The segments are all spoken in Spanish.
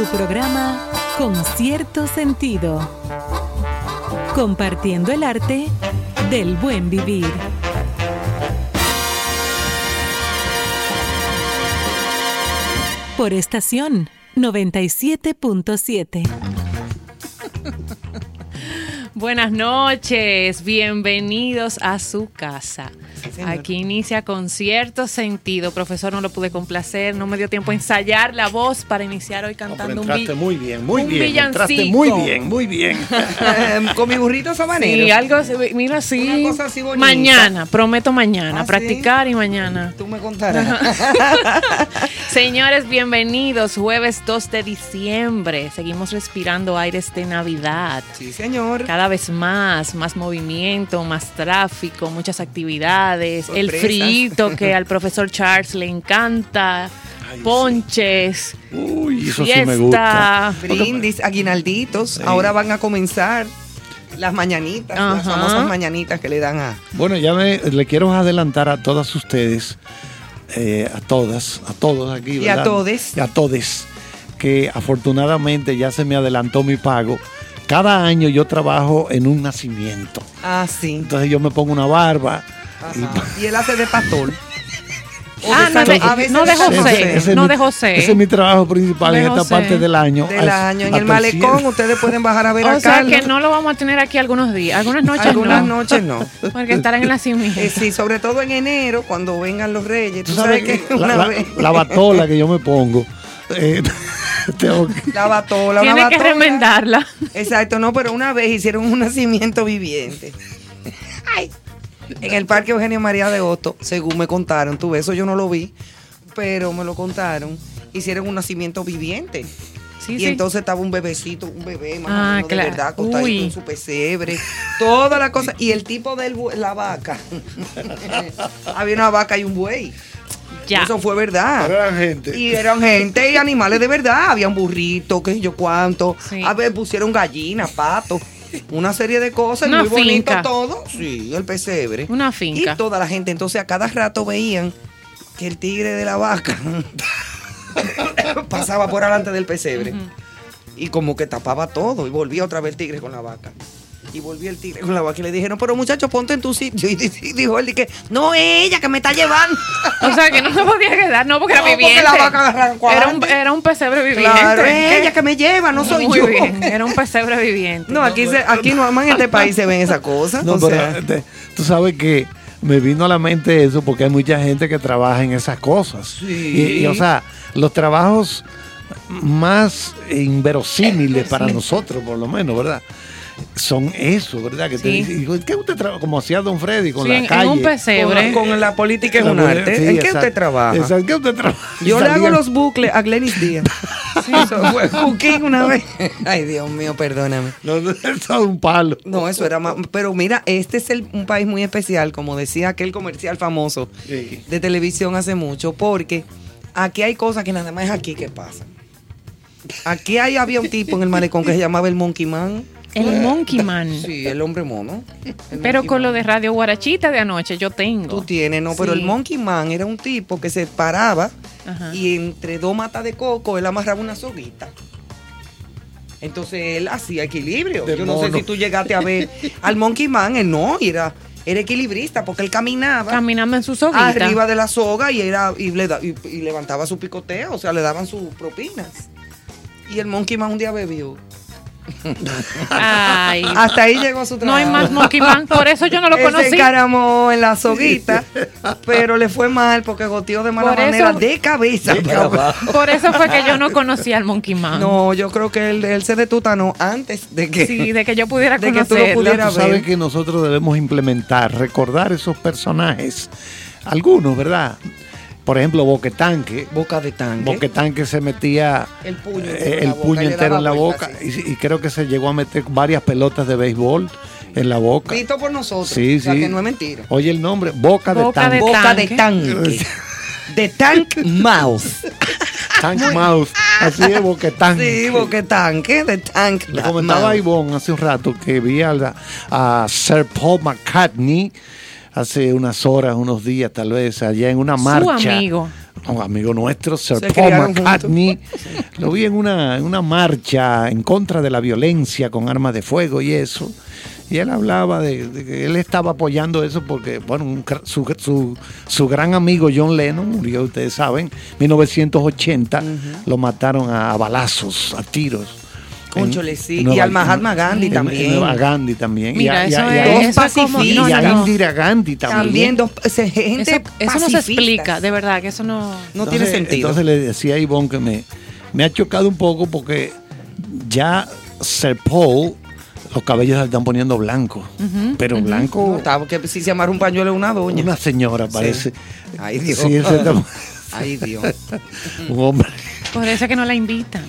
su programa Con cierto sentido. Compartiendo el arte del buen vivir. Por estación 97.7. Buenas noches, bienvenidos a su casa. Aquí inicia con cierto sentido. Profesor, no lo pude complacer, no me dio tiempo a ensayar la voz para iniciar hoy cantando un, vi- muy bien, muy un bien. Entraste villancico. muy bien, muy bien. Em, con mi burrito sabanero. Sí, algo así, mira así. Una cosa así bonita. Mañana, prometo mañana, ¿Ah, sí? practicar y mañana. Tú me contarás. Señores, bienvenidos. Jueves 2 de diciembre. Seguimos respirando aires de Navidad. sí, señor. Cada vez más, más movimiento, más tráfico, muchas actividades, el Sorpresas. frito que al profesor Charles le encanta, Ay, sí. ponches, Uy, eso sí me gusta. Brindis, aguinalditos. Ahora van a comenzar las mañanitas, las famosas mañanitas que le dan a. Bueno, ya me, le quiero adelantar a todas ustedes, eh, a todas, a todos aquí. Y a todes. Y a todes, que afortunadamente ya se me adelantó mi pago. Cada año yo trabajo en un nacimiento. Ah, sí. Entonces yo me pongo una barba. Y él hace de pastor. Ah, no de- a veces no de José. es no mi- de José. Ese es mi trabajo principal en esta parte del año. Del año. En el malecón ustedes pueden bajar a ver O a sea Carlos. que no lo vamos a tener aquí algunos días, algunas noches Algunas no. noches no. Porque estarán en la nacimiento. Eh, sí, sobre todo en enero, cuando vengan los reyes. Tú Tú sabes sabes que la, una la- vez. la batola que yo me pongo. eh, tengo que- La batola, una Tiene que remendarla. Exacto, no, pero una vez hicieron un nacimiento viviente. En el Parque Eugenio María de Hosto, según me contaron, tú ves, eso yo no lo vi, pero me lo contaron. Hicieron un nacimiento viviente. Sí, y sí. entonces estaba un bebecito, un bebé más Ah, o menos claro. de verdad, acostadito Uy. en su pesebre, toda la cosa. Y el tipo de la vaca. Había una vaca y un buey. Ya. Eso fue verdad. Pero eran gente. Y eran gente y animales de verdad. Habían burritos, qué sé yo cuánto. Sí. A ver, pusieron gallinas, patos. Una serie de cosas, Una muy bonito todo. Sí, el pesebre. Una finca. Y toda la gente. Entonces a cada rato veían que el tigre de la vaca pasaba por delante del pesebre. Y como que tapaba todo. Y volvía otra vez el tigre con la vaca. Y volvía el tigre con la vaca. Y le dijeron, pero muchacho, ponte en tu sitio. Y di- y dijo él, que, no, es ella que me está llevando. O sea que no se podía quedar, no, porque No, era porque viviente. la vaca arrancó era, un, antes. era un pesebre viviente. Claro, es ella que me lleva, no soy Muy yo. bien, era un pesebre viviente. No, aquí, se, aquí no, más en este país se ven esas cosas. No, o pero sea, este, tú sabes que me vino a la mente eso porque hay mucha gente que trabaja en esas cosas. Sí. Y, y, o sea, los trabajos más inverosímiles para nosotros, por lo menos, ¿verdad? Son eso, ¿verdad? Que te Sí. dicen, ¿qué usted trabaja? Como hacía Don Freddy con Sí, la en, en calle. un pesebre. con, con la política es La un mujer- arte. sí, ¿En qué usted trabaja? Exacto, ¿en qué usted trabaja? Yo le hago los bucles a Glenis Díaz. Eso fue cooking una vez. Ay, Dios mío, perdóname. No, no, eso es un palo. No, eso era más. Pero mira, este es el- un país muy especial, como decía aquel comercial famoso Sí. de televisión hace mucho, porque aquí hay cosas que nada más es aquí que pasan. Aquí hay, había un tipo en el malecón que se llamaba el Monkey Man. El Monkey Man. Sí, el hombre mono. El Pero con Man. lo de Radio Guarachita de anoche yo tengo. Tú tienes, no, pero Sí. el Monkey Man era un tipo que se paraba Ajá. y entre dos matas de coco él amarraba una soguita. Entonces él hacía equilibrio. De Yo no sé si tú llegaste a ver al Monkey Man, él no, era, era equilibrista porque él caminaba Caminando en su soguita. arriba de la soga y era y, le da- y- y levantaba su picoteo, o sea, le daban sus propinas. Y el Monkey Man un día bebió. Ay. Hasta ahí llegó su No trabajo. hay más Monkey Man. Por eso yo no lo Él se conocí. encaramó en la soguita, pero le fue mal porque goteó de mala Por eso- manera de cabeza. Por eso fue que yo no conocía al Monkey Man. No, yo creo que él, él se detutanó antes de que. Sí, de que yo pudiera De que tú lo conocerlo. pudieras Tú sabes ver. que nosotros debemos implementar, recordar esos personajes, algunos, ¿verdad? Por ejemplo, Boquetanque. Boca de tanque. Boquetanque se metía El puño eh, entero en el la boca, puño y le entero daba en la vuelta, boca sí. y, y creo que se llegó a meter varias pelotas de béisbol en la boca. Visto por nosotros. Sí, o sea, sí. que no es mentira. Oye el nombre, Boca de Tanque. de Boca de tanque. De tank mouth. Tank Mouth. Así es, Boquetanque. Sí, boca tanque, de tank Le comentaba a. Ivonne hace un rato que vi a, la- a Sir Paul McCartney hace unas horas, unos días tal vez, allá en una marcha. Su amigo. Un amigo nuestro, Sir Se Paul McCartney. Lo vi en una, en una marcha en contra de la violencia con armas de fuego y eso. Y él hablaba de, de que él estaba apoyando eso porque, bueno, un cra- su, su- su gran amigo John Lennon murió, ustedes saben, 1980, lo mataron a, balazos, a tiros. Cónchole, sí. Y al Mahatma Gandhi en- también. en- a Gandhi también. Mira, y a, eso y a- es, y a- eso es como- pacifistas. no, y no, a no. Indira Gandhi también. También dos gente Eso, eso no se explica, de verdad, que eso no... No tiene sentido. Entonces le decía a Ivonne que me, me ha chocado un poco porque ya Sir Paul, los cabellos se están poniendo blancos. pero blanco, No, está, porque si se amarra un pañuelo es una doña. una señora parece. Ay, Dios. Sí, ese está- Ay, Dios. un hombre. Por eso es que no la invitan.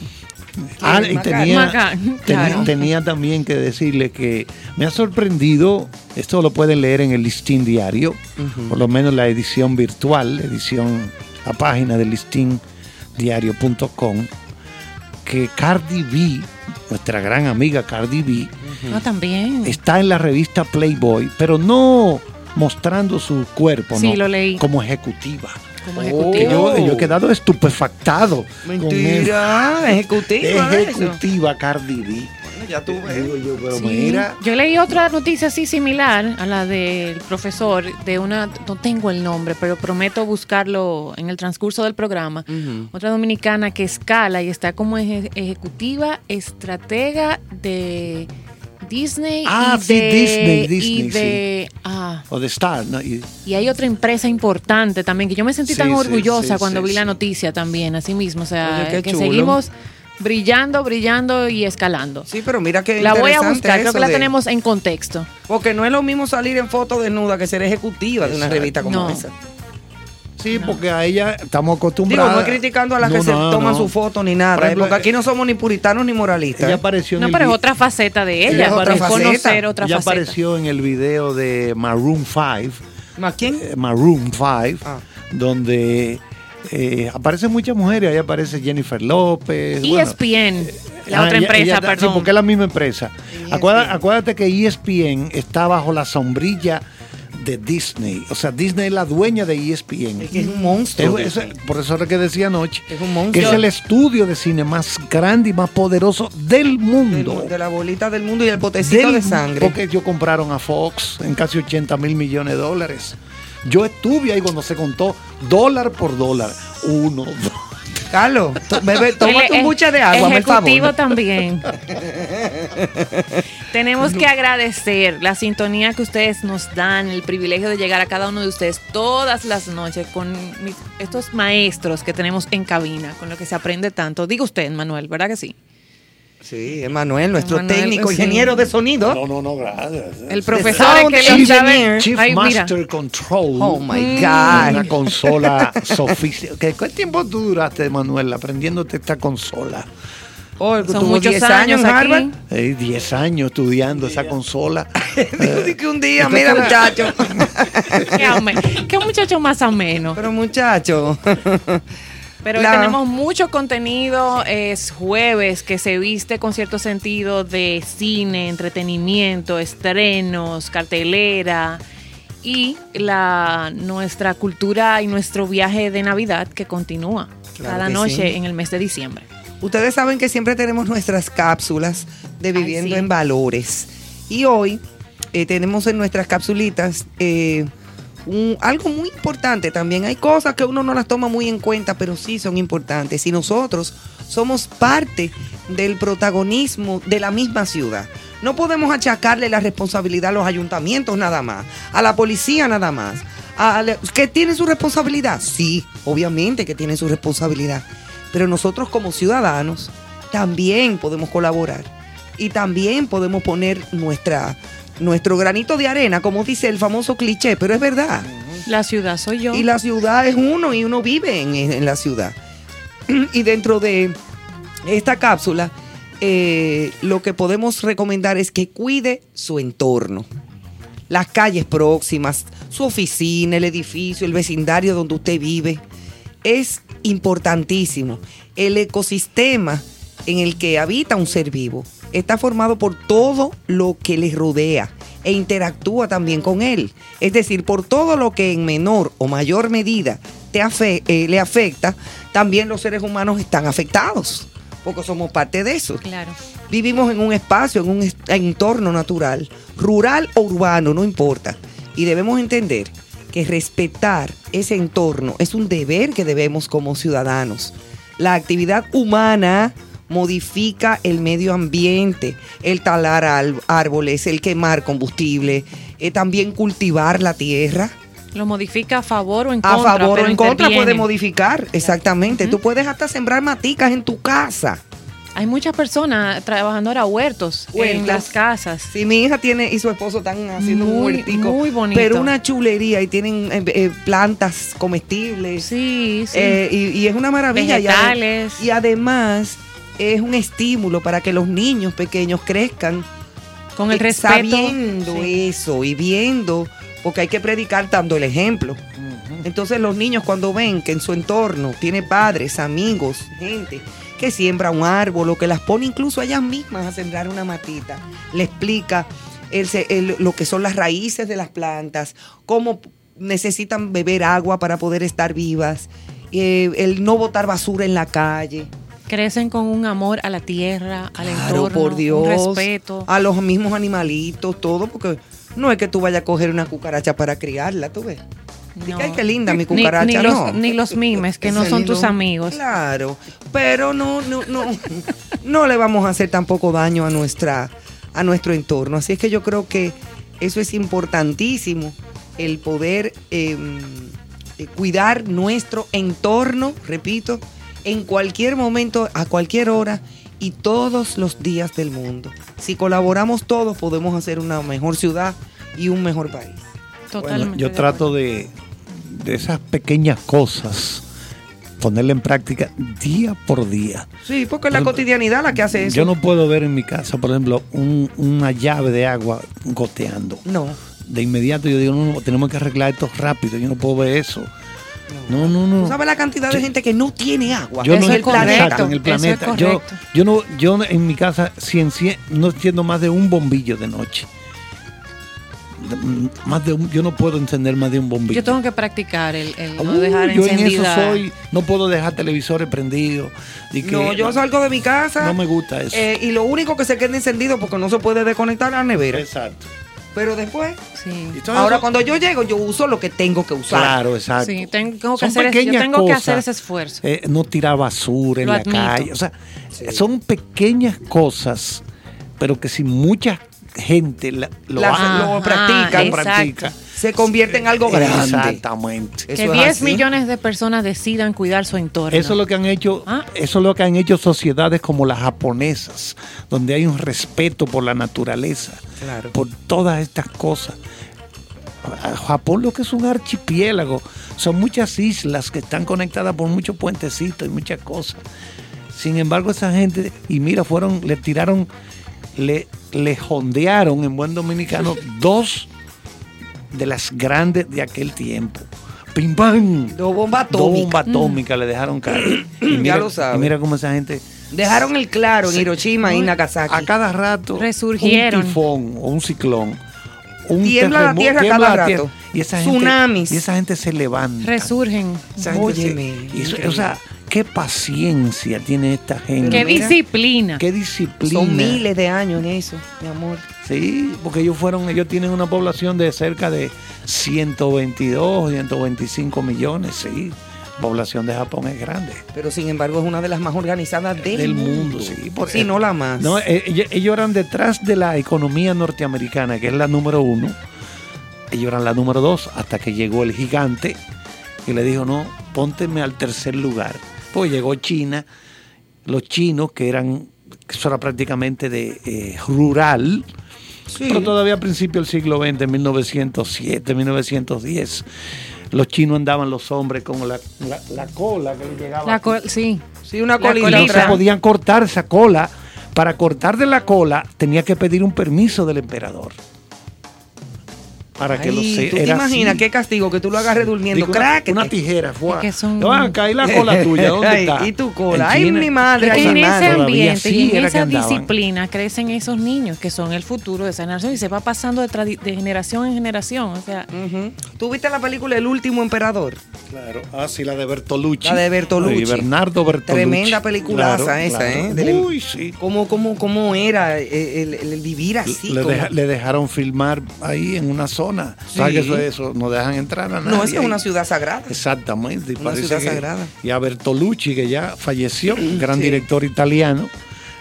Ah, y tenía, tenía, claro. tenía también que decirle que me ha sorprendido, esto lo pueden leer en el listín diario, por lo menos la edición virtual, la edición, la página del listindiario.com, que Cardi B, nuestra gran amiga Cardi B, No, también. está en la revista Playboy, pero no mostrando su cuerpo, Sí, ¿no? lo leí. como ejecutiva. Como Oh. Ejecutivo. yo, yo he quedado estupefactado. con Mentira, ejecutiva. eso. eso. Ejecutiva Cardi B. Bueno, ya tú ves. Digo yo, pero Sí. mira. Yo leí otra noticia así similar a la del profesor de una, no tengo el nombre, pero prometo buscarlo en el transcurso del programa. Otra dominicana que escala y está como eje- ejecutiva, estratega de Disney Ah, y sí, de, Disney, y Disney, de ah, O de Star, ¿no? Y- y hay otra empresa importante también que yo me sentí Sí, tan sí, orgullosa sí, cuando sí, vi la noticia también, así mismo, o sea, Oye, que chulo. seguimos brillando, brillando y escalando. Sí, pero mira que La voy a buscar, creo que la de- tenemos en contexto. Porque no es lo mismo salir en foto desnuda que ser ejecutiva de una revista como No. esa. Sí, porque a ella estamos Digo, acostumbrados. no es criticando a las No, que se no, toman no. su foto ni nada, ejemplo, porque aquí no somos ni puritanos ni moralistas. Ella ¿eh? apareció en No, el pero es otra faceta de Ella ella, es otra conocer otra ella faceta. apareció en el video de Maroon 5, ¿Más quién? eh, Maroon 5, Ah. donde eh, aparecen muchas mujeres. Ahí aparece Jennifer López. bueno, ESPN, la Ah, otra ella- empresa, ella perdón. Sí, porque es la misma empresa. En Acuérdate, ESPN. acuérdate que E ESPN está bajo la sombrilla de Disney. O sea, Disney es la dueña de E ESPN. Es que es un monstruo. Es- es- por eso es lo que decía anoche. Es un Que monstruo. es el estudio de cine más grande y más poderoso del Del- mundo. de la bolita del mundo y el potecito Del- de sangre. Porque ellos compraron a Fox en casi 80 mil millones de dólares. Yo estuve ahí cuando se contó dólar por dólar. Uno, dos. Carlos, to- bebe, tómate El un buche de agua, por favor. también. Tenemos que agradecer la sintonía que ustedes nos dan, el privilegio de llegar a cada uno de ustedes todas las noches con mis- estos maestros que tenemos en cabina, con lo que se aprende tanto. Diga usted, Manuel, ¿verdad que sí? Sí, Emanuel, nuestro Emanuel, técnico, sí. ingeniero de sonido. No, no, no, gracias. El profesor que. Chief Ay, mira. Master Control. Oh my Mm. Una God. consola sofisticada. ¿Qué, ¿Cuánto tiempo tú duraste, Manuel, aprendiéndote esta consola? Oh, Son tuvo muchos 10 años en Harvard. aquí. Eh, 10 años estudiando esa consola. Dijo que un día, mira, muchacho. Qué, muchacho más ameno. Pero muchacho. Pero La- tenemos mucho contenido. Es jueves que se viste con cierto sentido de cine, entretenimiento, estrenos, cartelera y la nuestra cultura y nuestro viaje de Navidad que continúa Claro cada que noche sí. en el mes de diciembre. Ustedes saben que siempre tenemos nuestras cápsulas de Viviendo sí. en Valores. Y hoy eh, tenemos en nuestras capsulitas eh, algo muy importante también. Hay cosas que uno no las toma muy en cuenta, pero sí son importantes. Y nosotros somos parte del protagonismo de la misma ciudad. No podemos achacarle la responsabilidad a los ayuntamientos nada más, a la policía nada más. a la- ¿Que tiene su responsabilidad? Sí, obviamente que tiene su responsabilidad. Pero nosotros como ciudadanos también podemos colaborar y también podemos poner nuestra, nuestro granito de arena, como dice el famoso cliché, pero es verdad. La ciudad soy yo. Y la ciudad es uno y uno vive en, en la ciudad. Y dentro de esta cápsula, eh, lo que podemos recomendar es que cuide su entorno. Las calles próximas, su oficina, el edificio, el vecindario donde usted vive. Es importantísimo. El ecosistema en el que habita un ser vivo está formado por todo lo que le rodea. e interactúa también con él. Es decir, por todo lo que en menor o mayor medida te afe- eh, le afecta, también los seres humanos están afectados, porque somos parte de eso. Claro. Vivimos en un espacio, en un entorno natural, rural o urbano, no importa. Y debemos entender que respetar ese entorno es un deber que debemos como ciudadanos. La actividad humana modifica el medio ambiente, el talar al- árboles, el quemar combustible, eh, también cultivar la tierra. Lo modifica a favor o en A contra. favor o en contra puede modificar, exactamente. Tú puedes hasta sembrar maticas en tu casa. Hay muchas personas trabajando ahora huertos, en Huertos. las casas. Sí, mi hija tiene y su esposo están haciendo un huertico. muy bonito. Pero una chulería y tienen eh, eh, plantas comestibles. Sí, sí. Eh, y, y es una maravilla. Y ade- Vegetales. Y, además es un estímulo para que los niños pequeños crezcan Con el respeto. sabiendo Sí. eso y viendo, porque hay que predicar dando el ejemplo. Entonces los niños cuando ven que en su entorno tiene padres, amigos, gente que siembra un árbol o que las pone incluso ellas mismas a sembrar una matita, le explica el se- el- lo que son las raíces de las plantas, cómo necesitan beber agua para poder estar vivas, eh, el no botar basura en la calle. Crecen con un amor a la tierra, al Claro, entorno, por Dios. un respeto. A los mismos animalitos, todo, porque no es que tú vayas a coger una cucaracha para criarla, tú ves. Ay, qué linda mi cucaracha, Ni, no. los, ni los mimes, que no son tus amigos. Claro, pero no, no, no, no le vamos a hacer tampoco daño a nuestra, a nuestro entorno. Así es que yo creo que eso es importantísimo, el poder eh, eh, cuidar nuestro entorno, repito, en cualquier momento, a cualquier hora y todos los días del mundo. Si colaboramos todos, podemos hacer una mejor ciudad y un mejor país. Totalmente. Bueno, yo trato de, de esas pequeñas cosas, ponerla en práctica día por día. Sí, porque es la cotidianidad la que hace eso. Yo no puedo ver en mi casa, por ejemplo, un- una llave de agua goteando. No. De inmediato yo digo, no, no, tenemos que arreglar esto rápido, yo no puedo ver eso. No, no, no. ¿Tú sabes la cantidad de gente que no tiene agua? Yo no es correcto, exacto, en el eso es planeta. yo, yo no, yo en mi casa no enciendo más de un bombillo de noche. Mm, Más de un, yo no puedo encender más de un bombillo. Yo tengo que practicar el, el no Uh, dejar yo en eso soy, no puedo dejar televisores prendidos. y que- no, yo salgo de mi casa. No me gusta eso. eh, y lo único que se queda encendido porque no se puede desconectar la nevera. Exacto. Pero después, Sí. Ahora eso- cuando yo llego, yo uso lo que tengo que usar. Claro, exacto. Sí, tengo que Son hacer, ese- yo pequeñas tengo que hacer cosas. ese esfuerzo. Eh, no tirar basura en Lo la admito. calle. O sea, son pequeñas cosas, pero que si mucha gente la- lo, Las- hace- lo practica. Se convierte en algo grande. Exactamente. Que es 10 así. millones de personas decidan cuidar su entorno. Eso es lo que han hecho, Ah. eso es lo que han hecho sociedades como las japonesas, donde hay un respeto por la naturaleza, Claro. por todas estas cosas. Japón lo que es un archipiélago, son muchas islas que están conectadas por muchos puentecitos y muchas cosas. Sin embargo, esa gente, y mira, fueron, le tiraron, le, le jondearon en buen dominicano dos de las grandes de aquel tiempo. Pim pam. Dos bombas Dos atómicas. bombas atómicas le dejaron caer. Y Ya lo sabes. y mira cómo esa gente Dejaron el claro en Hiroshima y Nagasaki. a cada rato Resurgieron. un tifón o un ciclón. Un Tiembla la tierra tiembla cada la rato. Y esa gente, Tsunamis. Y esa gente se levanta. Resurgen. Gente se- Óyeme, y increíble. o sea, qué paciencia tiene esta gente. Qué disciplina. Qué disciplina. Son miles de años en eso, mi amor. Sí, porque ellos fueron, ellos tienen una población de cerca de 122, 125 millones, sí. La población de Japón es grande. Pero sin embargo es una de las más organizadas del, Del mundo. mundo, sí, por- si no la más. No, eh, ellos, ellos eran detrás de la economía norteamericana, que es la número uno. Ellos eran la número dos, hasta que llegó el gigante y le dijo, no, pónteme al tercer lugar. Pues llegó China, los chinos, que eran, que eso era prácticamente de eh, rural, Sí. pero todavía a principios del siglo XX, 1907, 1910, los chinos andaban los hombres con la, la- la cola que les llegaba. La col- sí. Sí, una Y no colita. se podían cortar esa cola. Para cortar de la cola tenía que pedir un permiso del emperador. Para que lo se ¿Tú te imaginas así. qué castigo? Que tú lo agarres durmiendo. Digo, Crack. una, una tijera, fue. Es que son- Te van a caer la cola tuya, ¿dónde Ay, está? y tu cola. Ay, China. mi madre, que en ese ambiente y en esa disciplina crecen esos niños que son el futuro de esa generación y se va pasando de, generación en generación. O sea. ¿Tú viste la película El último emperador? Claro, ah, sí, la de Bertolucci. La de Bertolucci. Ay, Bernardo Bertolucci. Tremenda peliculaza esa, ¿eh? Del- Uy, sí. ¿Cómo, cómo, cómo era el, el- el vivir así? le, como- deja- le dejaron filmar ahí en una zona. ¿Sabes Sí. que eso es eso? No dejan entrar a nadie. no, es que es una ciudad sagrada. Exactamente. y Una parece ciudad que- sagrada. Y a Bertolucci, que ya falleció, un gran Sí. director italiano,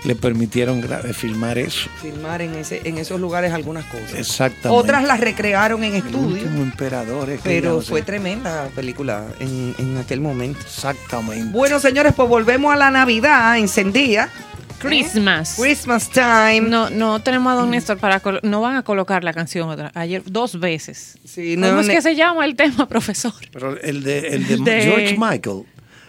le permitieron eh, filmar eso. Filmar en, ese, en esos lugares algunas cosas. Exactamente. Otras las recrearon en estudio, último emperador. es que pero fue tremenda película en, en aquel momento. Exactamente. Bueno, señores, pues volvemos a la Navidad encendida. Christmas. Christmas time. No, no tenemos a Don Néstor para no van a colocar la canción otra. Ayer dos veces. Sí, no, ¿Cómo es que se llama el tema, profesor? Pero el de, el de, De- George Michael.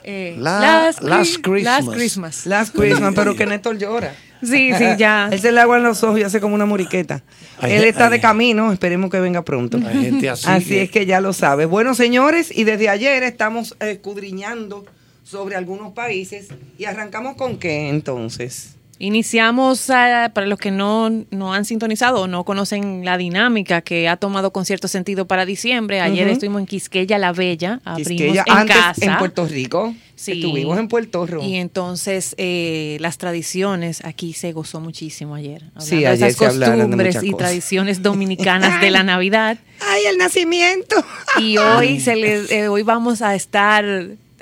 Eh, La- Last Christmas. Last Christmas. Last Christmas, pero que Néstor llora. Sí, sí, ya. Él se le agua en los ojos y hace como una moriqueta. Ay, Él está de camino, esperemos que venga pronto. Hay gente así. Así es que ya lo sabe. Bueno, señores, y desde ayer estamos escudriñando sobre algunos países y arrancamos con qué entonces. Iniciamos, ah, para los que no, no han sintonizado o no conocen la dinámica que ha tomado con cierto sentido para diciembre. Ayer estuvimos en Quisqueya la Bella, abrimos Quisqueya, en antes casa. en Puerto Rico. Sí. Estuvimos en Puerto Rico. Y entonces eh, las tradiciones, aquí se gozó muchísimo ayer. Sí, de ayer esas de costumbres y cosas. tradiciones dominicanas de la Navidad. ¡Ay, el nacimiento! Y hoy, se les, eh, hoy vamos a estar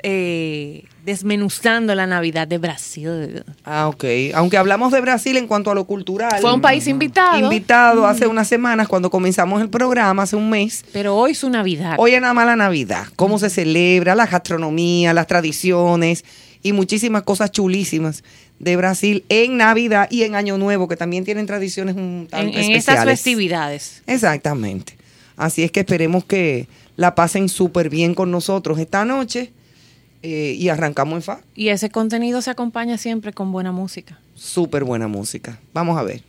eh, desmenuzando la Navidad de Brasil. Ah, ok. Aunque hablamos de Brasil en cuanto a lo cultural. Fue un país invitado, Invitado hace unas semanas cuando comenzamos el programa, hace un mes. pero hoy su Navidad. Hoy es nada más la Navidad. Cómo se celebra, la gastronomía, las tradiciones y muchísimas cosas chulísimas de Brasil en Navidad y en Año Nuevo, que también tienen tradiciones un en, tanto en esas especiales. festividades. Exactamente. Así es que esperemos que la pasen súper bien con nosotros esta noche eh, y arrancamos en fa. Y ese contenido se acompaña siempre con buena música. Súper buena música. Vamos a ver.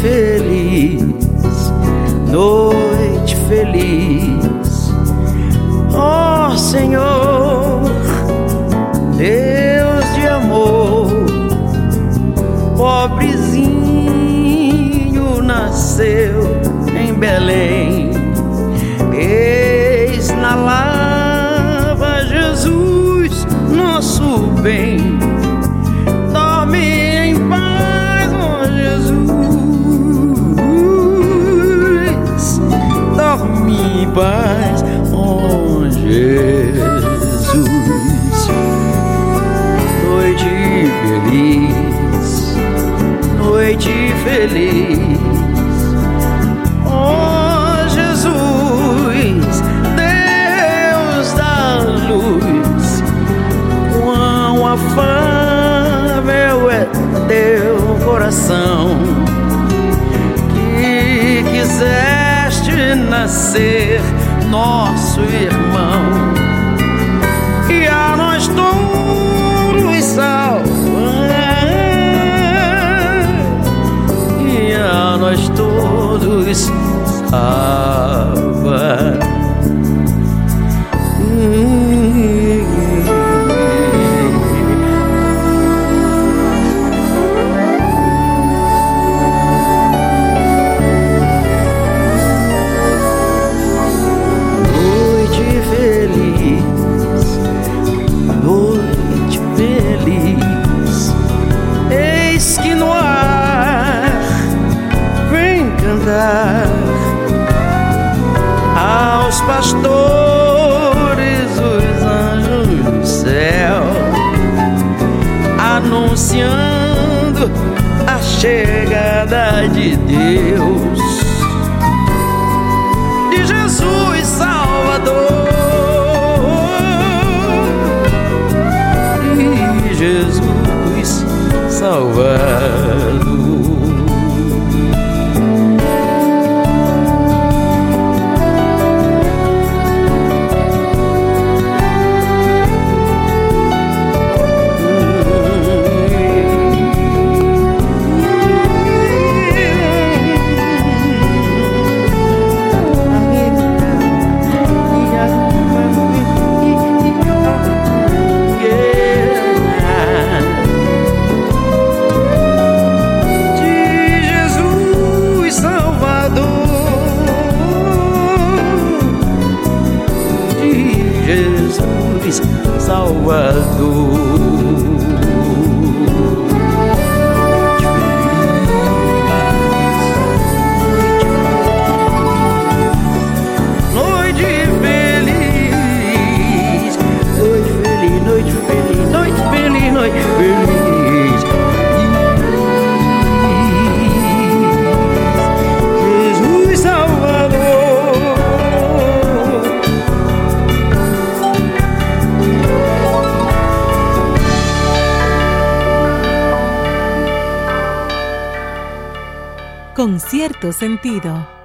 Feliz, noite feliz, ó Senhor, Deus de amor, pobrezinho nasceu em Belém, eis na lava Jesus, nosso bem. Paz, ó Jesus. Noite feliz, noite feliz. Ó Jesus, Deus da luz quão afável é teu coração que quiseste nascer nosso irmão e a nós todos salvar e a nós todos salva. Chegada de Deus, Cierto sentido.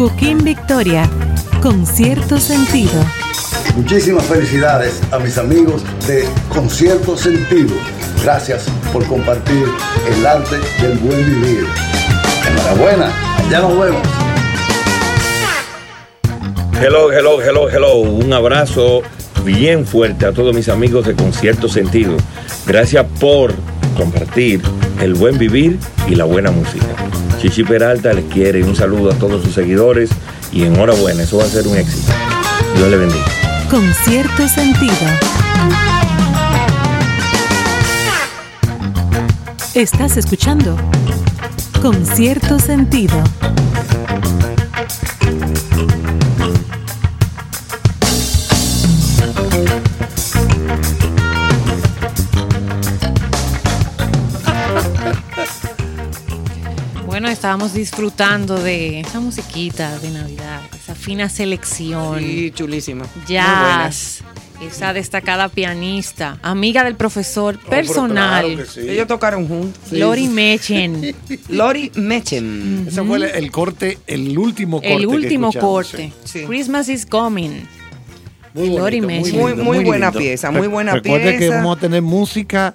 Cooking Victoria. con cierto sentido. Muchísimas felicidades a mis amigos de Concierto Sentido. Gracias por compartir el arte del buen vivir. Enhorabuena, ya nos vemos. Hello, hello, hello, hello. Un abrazo bien fuerte a todos mis amigos de Concierto Sentido. Gracias por compartir el buen vivir y la buena música. Chichi Peralta les quiere un saludo a todos sus seguidores y enhorabuena, eso va a ser un éxito. Dios le bendiga. Con cierto sentido. Estás escuchando Con cierto sentido. Estábamos disfrutando de esa musiquita de Navidad, esa fina selección. Sí, chulísima. Jazz. Esa destacada pianista, amiga del profesor personal, Claro que sí. Ellos tocaron juntos. Lori Mechen. Lori Mechem. Ese fue el, el corte, el último corte. El último corte. sí. Christmas is coming. Muy Lori bonito, Mechen. Muy- muy buena lindo. pieza, muy buena Recuerde que pieza. vamos a tener música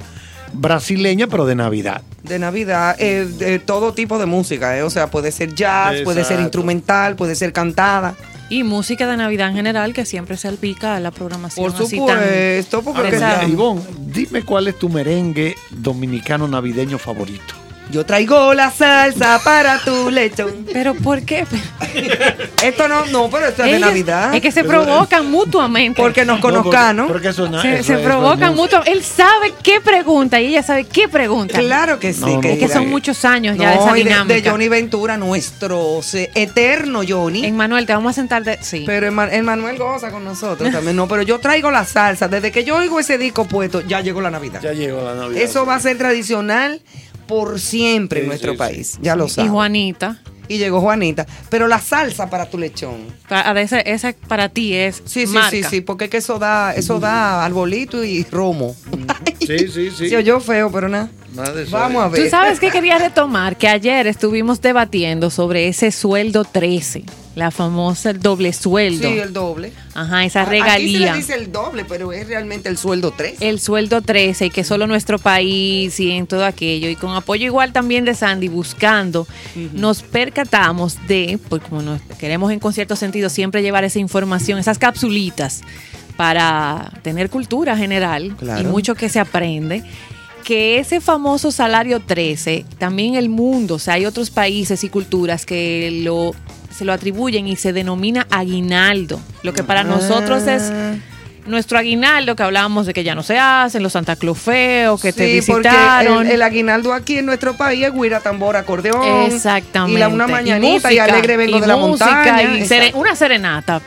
brasileña, pero de Navidad. De Navidad, eh, de todo tipo de música, eh, o sea, puede ser jazz, puede ser instrumental, puede ser cantada. Y música de Navidad en general que siempre salpica a la programación. Por así tan- supuesto, porque Ahora? Ivonne, dime cuál es tu merengue dominicano navideño favorito. Yo traigo la salsa para tu lechón. Pero ¿por qué? Esto no, no, pero esto es de Ellas- Navidad. Es que se provocan mutuamente. porque nos No, porque- conozcan, ¿no? Porque eso, na- se, eso- se es provocan mutuamente. Él sabe qué pregunta y ella sabe qué pregunta. Claro que sí. No, no. Es que son muchos años ya de esa No, y de, dinámica. de Johnny Ventura, nuestro se- eterno Johnny. En Manuel, te vamos a sentar de. Sí. Pero Emma- el Manuel goza con nosotros también. No, pero yo traigo la salsa. Desde que yo oigo ese disco puesto, ya llegó la Navidad. Ya llegó la Navidad. Eso va a ser tradicional por siempre en nuestro sí, país. Ya lo y sabes. Juanita. Y llegó Juanita. Pero la salsa para tu lechón. Para, ese, ese para ti es. Sí, sí, marca. sí, sí, porque es que eso da, eso da arbolito y romo. Sí, sí, sí. Se oyó feo, pero nada. Vamos a ver. Tú sabes que quería retomar que ayer estuvimos debatiendo sobre ese sueldo 13, la famosa el doble sueldo. Sí, el doble. Ajá, esa Aquí se regalía. le dice el doble, pero es realmente el sueldo 3. el sueldo 13 y que solo nuestro país y en todo aquello y con apoyo igual también de Sandy buscando nos percatamos de pues como nos queremos en concierto sentido siempre llevar esa información esas capsulitas para tener cultura general Claro. y mucho que se aprende que ese famoso salario 13 también el mundo o sea hay otros países y culturas que lo se lo atribuyen y se denomina aguinaldo lo que para nosotros es Ah. nuestro aguinaldo, que hablábamos de que ya no se hacen, los Santa Claus feos, que te Sí, porque visitaron. el, el aguinaldo aquí en nuestro país es guira, tambor, acordeón. Exactamente. Y la, una mañanita y, música, alegre vengo y de la música, montaña. y una serenata. El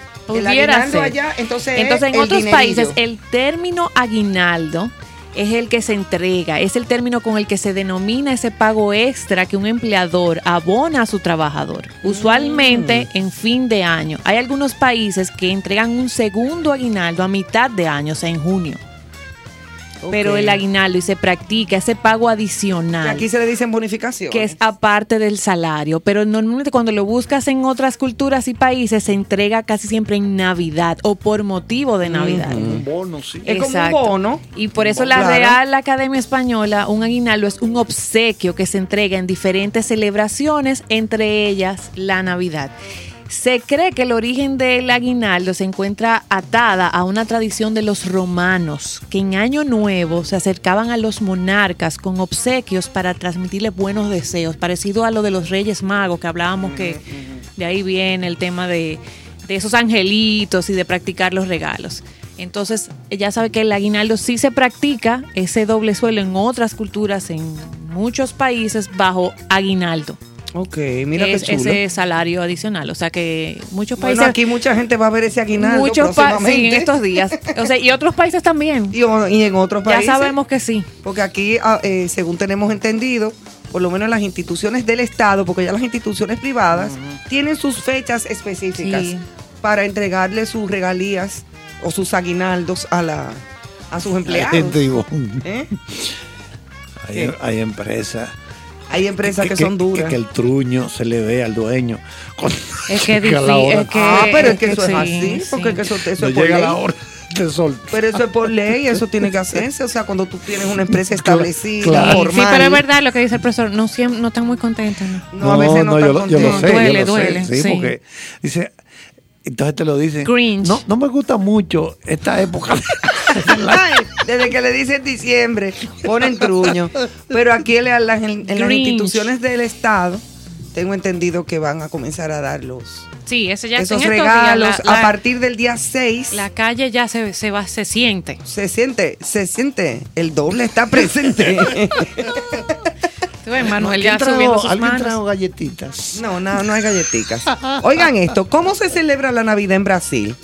Pudiera aguinaldo ser. allá, entonces, Entonces, es en otros dinerillo. países, el término aguinaldo es el que se entrega, es el término con el que se denomina ese pago extra que un empleador abona a su trabajador, usualmente Mm. en fin de año. Hay algunos países que entregan un segundo aguinaldo a mitad de año, o sea, en junio. Pero el aguinaldo y se practica ese pago Que adicional aquí se le dicen bonificación. que es aparte del salario, pero normalmente cuando lo buscas en otras culturas y países se entrega casi siempre en Navidad o por motivo de Navidad. Un bono, sí. Es como un bono. Y por eso la. Real Academia Española, un aguinaldo es un obsequio que se entrega en diferentes celebraciones, entre ellas la Navidad. Se cree que el origen del aguinaldo se encuentra atada a una tradición de los romanos, que en Año Nuevo se acercaban a los monarcas con obsequios para transmitirles buenos deseos, parecido a lo de los Reyes Magos, que hablábamos que de ahí viene el tema de, de esos angelitos y de practicar los regalos. Entonces, ya sabe que el aguinaldo sí se practica, ese doble suelo en otras culturas, en muchos países, bajo aguinaldo. Ok, mira es qué chulo. ese salario adicional. O sea que muchos Bueno, países. aquí mucha gente va a ver ese aguinaldo muchos pa- próximamente. sí, en estos días. O sea, y otros países también. Y, y en otros Ya países. sabemos que sí. Porque aquí, ah, eh, según tenemos entendido, por lo menos las instituciones del Estado, porque ya las instituciones privadas tienen sus fechas específicas Sí. para entregarle sus regalías o sus aguinaldos a la a sus empleados. ¿Eh? hay empresas Hay empresas que, son duras. Que, el truño se le ve al dueño. Es que es llega la difícil. hora. Es que, ah, pero es que es eso sí, es así, porque sí. que eso, eso No es por llega ley. la hora de sol. Pero eso es por ley, eso tiene que hacerse. O sea, cuando tú tienes una empresa establecida, claro. Sí, formal. pero es verdad lo que dice el profesor, no, siem- no están muy contentos. ¿no? No, a veces no, yo, están lo- yo lo contentos. sé, Duele, yo lo duele, sé. Sí, sí. porque dice, entonces te lo dicen. Grinch. No, no me gusta mucho esta época. Ay, desde que le dicen diciembre, ponen truño. Pero aquí en, las, en las instituciones del Estado, tengo entendido que van a comenzar a dar los, Sí, eso ya esos en estos días regalos la, a partir del día 6. la calle ya se, se va, se siente. se siente, se siente, el doble está presente. Manuel ¿Alguien ya trajo- subiendo sus ¿Alguien manos. trajo galletitas? No, no, no hay galletitas. Oigan esto, ¿cómo se celebra la Navidad en Brasil?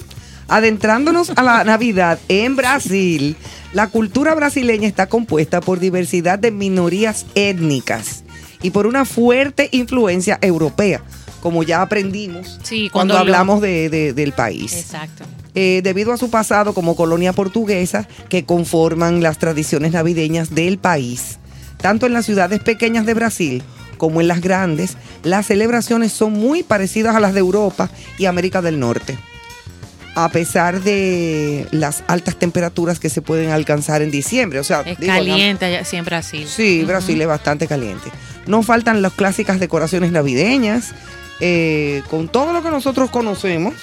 Adentrándonos a la Navidad en Brasil, la cultura brasileña está compuesta por diversidad de minorías étnicas y por una fuerte influencia europea, como ya aprendimos Sí, cuando, hablamos de- de- del país. Exacto. Eh, debido a su pasado como colonia portuguesa que conforman las tradiciones navideñas del país. Tanto en las ciudades pequeñas de Brasil como en las grandes, las celebraciones son muy parecidas a las de Europa y América del Norte. A pesar de las altas temperaturas que se pueden alcanzar en diciembre. O sea, Es digo, caliente allá, sí, en Brasil. Sí. Brasil es bastante caliente. No faltan las clásicas decoraciones navideñas, eh, con todo lo que nosotros conocemos.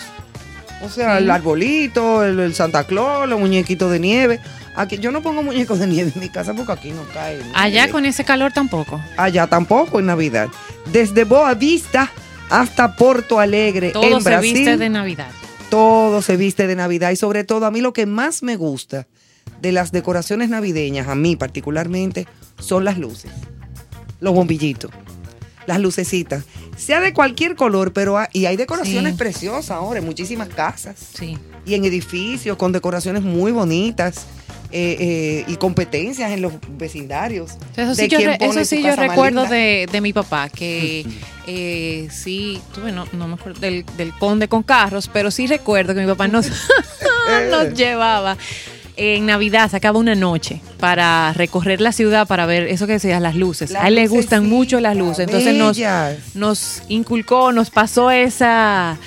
O sea, Sí. el arbolito, el, el Santa Claus, los muñequitos de nieve. Aquí yo no pongo muñecos de nieve en mi casa porque aquí no cae. nieve. Allá con ese calor tampoco. Allá tampoco en Navidad. Desde Boa Vista hasta Porto Alegre Todo en se Brasil, viste de Navidad. todo se viste de Navidad y sobre todo a mí lo que más me gusta de las decoraciones navideñas, a mí particularmente, son las luces, los bombillitos, las lucecitas, sea de cualquier color, pero ha- y hay decoraciones Sí. preciosas ahora en muchísimas casas Sí. y en edificios con decoraciones muy bonitas. Eh, eh, y competencias en los vecindarios. Eso sí, yo, re- eso sí yo recuerdo de, de mi papá, que eh, sí, tuve, no, no me acuerdo del, del conde con carros, pero sí recuerdo que mi papá nos, nos llevaba en Navidad, sacaba una noche para recorrer la ciudad para ver eso que decías, las luces. Las a él le gustan mucho las luces, entonces nos, nos inculcó, nos pasó esa...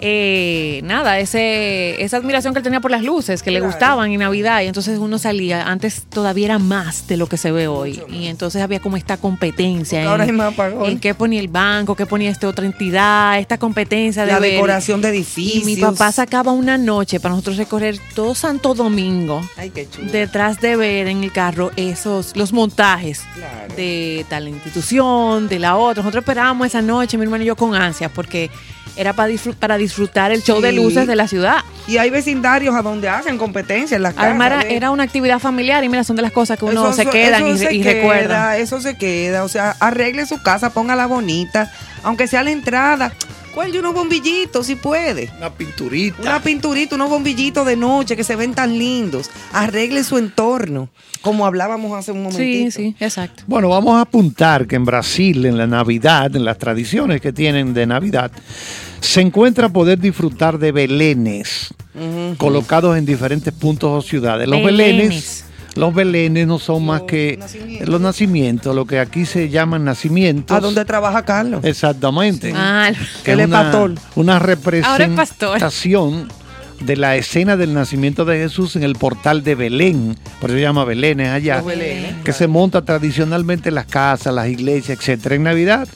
eh, nada, ese, esa admiración que él tenía por las luces, que le gustaban en Navidad, y entonces uno salía, antes todavía era más de lo que se ve hoy, y entonces había como esta competencia Porque ahora en, hay más apagón. en qué ponía el banco, qué ponía esta otra entidad, esta competencia de La ver. decoración de Y edificios. mi papá sacaba una noche para nosotros recorrer todo Santo Domingo Ay, qué chulo. detrás de ver en el carro esos los montajes Claro. de tal institución, de la otra. Nosotros esperábamos esa noche, mi hermano y yo con ansias, porque era para, disfr- para disfrutar el show de luces de la ciudad. Y hay vecindarios a donde hacen competencia en las casas. Además era, una actividad familiar y mira, son de las cosas que uno Eso- se quedan eso y, se y queda, recuerdan. Eso se queda. O sea, arregle su casa, póngala bonita. Aunque sea la entrada. Cuelgue unos bombillitos si puede. Una pinturita. Una pinturita, unos bombillitos de noche que se ven tan lindos. Arregle su entorno. Como hablábamos hace un momentito. Sí, sí, exacto. Bueno, vamos a apuntar que en Brasil, en la Navidad, en las tradiciones que tienen de Navidad, se encuentra poder disfrutar de belenes colocados en diferentes puntos o ciudades. Los Belenes. belenes, los belenes no son más que nacimientos. los nacimientos, lo que aquí se llaman nacimientos. ¿A dónde trabaja Carlos? Exactamente. Ah, que Él es una, pastor. una representación de la escena del nacimiento de Jesús en el portal de Belén, por eso se llama Belén es allá, que se monta tradicionalmente en las casas, las iglesias, etcétera, en Navidad,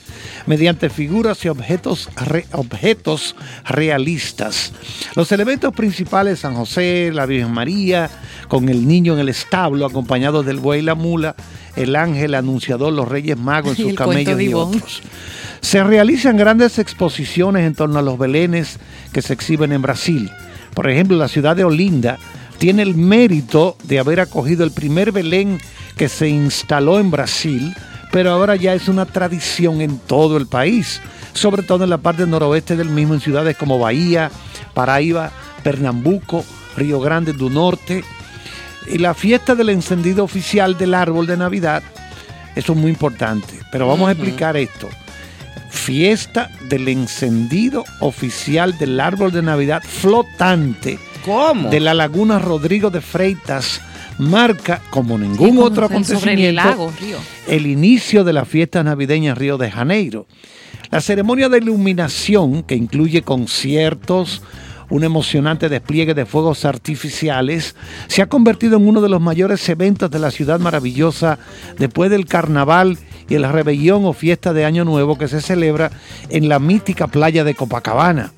mediante figuras y objetos, re- objetos realistas. Los elementos principales, San José, la Virgen María, con el niño en el establo, acompañado del buey y la mula, el ángel anunciador, los reyes magos en sus camellos y otros. Se realizan grandes exposiciones en torno a los belenes que se exhiben en Brasil. Por ejemplo, la ciudad de Olinda tiene el mérito de haber acogido el primer Belén que se instaló en Brasil, pero ahora ya es una tradición en todo el país, sobre todo en la parte noroeste del mismo, en ciudades como Bahía, Paraíba, Pernambuco, Río Grande do Norte. Y la fiesta del encendido oficial del árbol de Navidad, eso es muy importante, pero vamos a explicar esto. Fiesta del encendido oficial del árbol de Navidad flotante ¿Cómo? de la Laguna Rodrigo de Freitas marca, como ningún como otro sobre acontecimiento, el lago, río. el inicio de la fiesta navideña Río de Janeiro. La ceremonia de iluminación, que incluye conciertos, un emocionante despliegue de fuegos artificiales, se ha convertido en uno de los mayores eventos de la ciudad maravillosa después del carnaval y el rebelión o fiesta de Año Nuevo que se celebra en la mítica playa de Copacabana.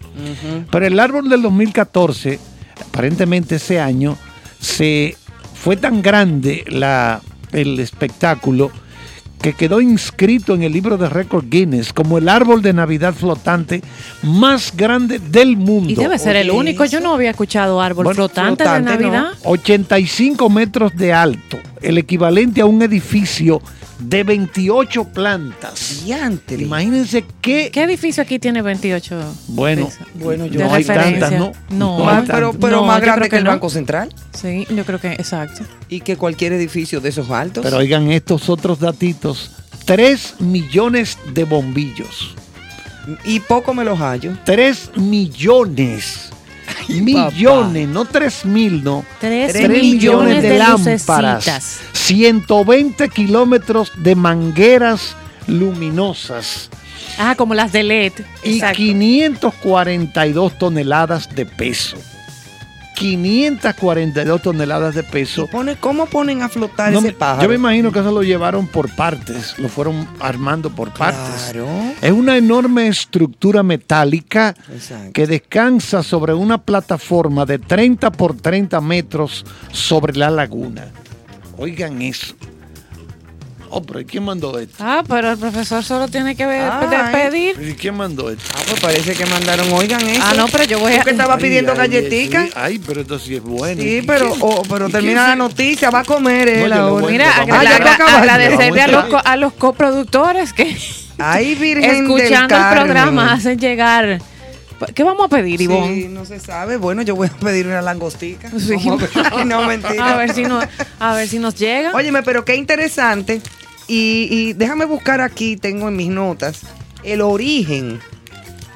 Pero el árbol del 2014, aparentemente ese año, se fue tan grande la, el espectáculo que quedó inscrito en el libro de récord Guinness como el árbol de Navidad flotante más grande del mundo. Y debe ser el único. Yo no había escuchado árbol Bueno, flotante, flotante, de no. Navidad. 85 metros de alto, el equivalente a un edificio de 28 plantas. Diantre. Imagínense qué... ¿Qué edificio aquí tiene 28? Bueno, pisos? Bueno, yo no hay tantas, ¿no? No, No hay Ah, pero pero No, más grande que el que no. Banco Central Sí, yo creo que exacto. y que cualquier edificio de esos altos. Pero oigan estos otros datitos. 3 millones de bombillos. y poco me los hallo. 3 millones. Millones, no 3 mil, no. Tres, Tres millones de, lámparas. lucecitas. 120 kilómetros de mangueras luminosas. Ah, como las de LED. y Exacto. 542 toneladas de peso. 542 toneladas de peso. Pone, ¿Cómo ponen a flotar No ese pájaro? yo me imagino que eso lo llevaron por partes, lo fueron armando por partes. Claro. Es una enorme estructura metálica Exacto. que descansa sobre una plataforma de 30 por 30 metros sobre la laguna. Oigan eso. Oh, pero ¿y quién mandó esto? Ah, pero el profesor solo tiene que ver, Ay. despedir. ¿Y quién mandó esto? Ah, pues parece que mandaron, oigan eso. Ah, no, pero yo voy a. ¿Tú que estaba Ay, pidiendo ay, sí. Ay, pero esto sí es bueno. Sí, ¿Y pero, oh, pero termina la noticia, va a comer él No, yo le ahora. voy- Mira, agra- tú acabaste. agradecerle a los, Vamos a- co- a los coproductores que Ay, Virgen del escuchando el Carmen. programa hacen llegar. ¿Qué vamos a pedir, Ivonne? Sí, no se sabe. Bueno, yo voy a pedir una langostica. Sí. Vamos a ver. Ay, no, mentira. A ver si nos, a ver si nos llega. Óyeme, pero qué interesante. Y, y déjame buscar aquí, tengo en mis notas, el origen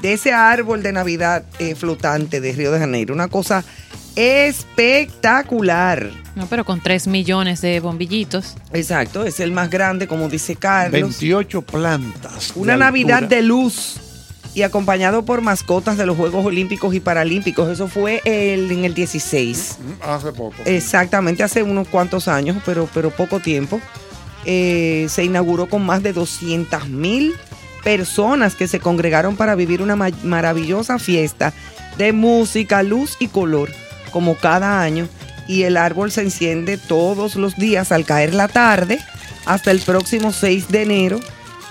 de ese árbol de Navidad eh, flotante de Río de Janeiro. Una cosa espectacular. No, pero con 3 millones de bombillitos. Exacto, es el más grande, como dice Carlos. 28 plantas. Una de Navidad altura. de luz y acompañado por mascotas de los Juegos Olímpicos y Paralímpicos. Eso fue el- en el 16. Hace poco. Exactamente, hace unos cuantos años, pero, pero poco tiempo. Eh, se inauguró con más de 200 mil personas que se congregaron para vivir una ma- maravillosa fiesta de música, luz y color, como cada año. Y el árbol se enciende todos los días al caer la tarde hasta el próximo 6 de enero,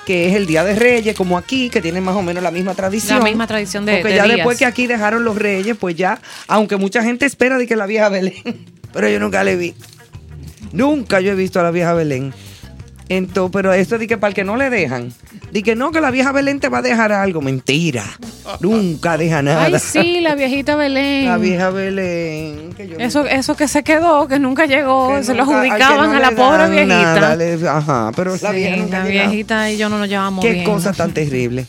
que es el Día de Reyes, como aquí, que tiene más o menos la misma tradición. La misma tradición de, Porque de ya días. después que aquí dejaron los reyes, pues ya, aunque mucha gente espera de que la vieja Belén, pero yo nunca le vi. Nunca yo he visto a la vieja Belén. Entonces, pero esto de que para el que no le dejan, de que no, que la vieja Belén te va a dejar algo. Mentira. Nunca deja nada. Ay, sí, la viejita Belén. La vieja Belén. que yo Eso, eso que se quedó, que nunca llegó, que se lo nunca- que adjudicaban no a la pobre viejita. nada, le- ajá, pero la vieja nunca la viejita y yo no nos llevamos Qué bien. cosa tan terrible.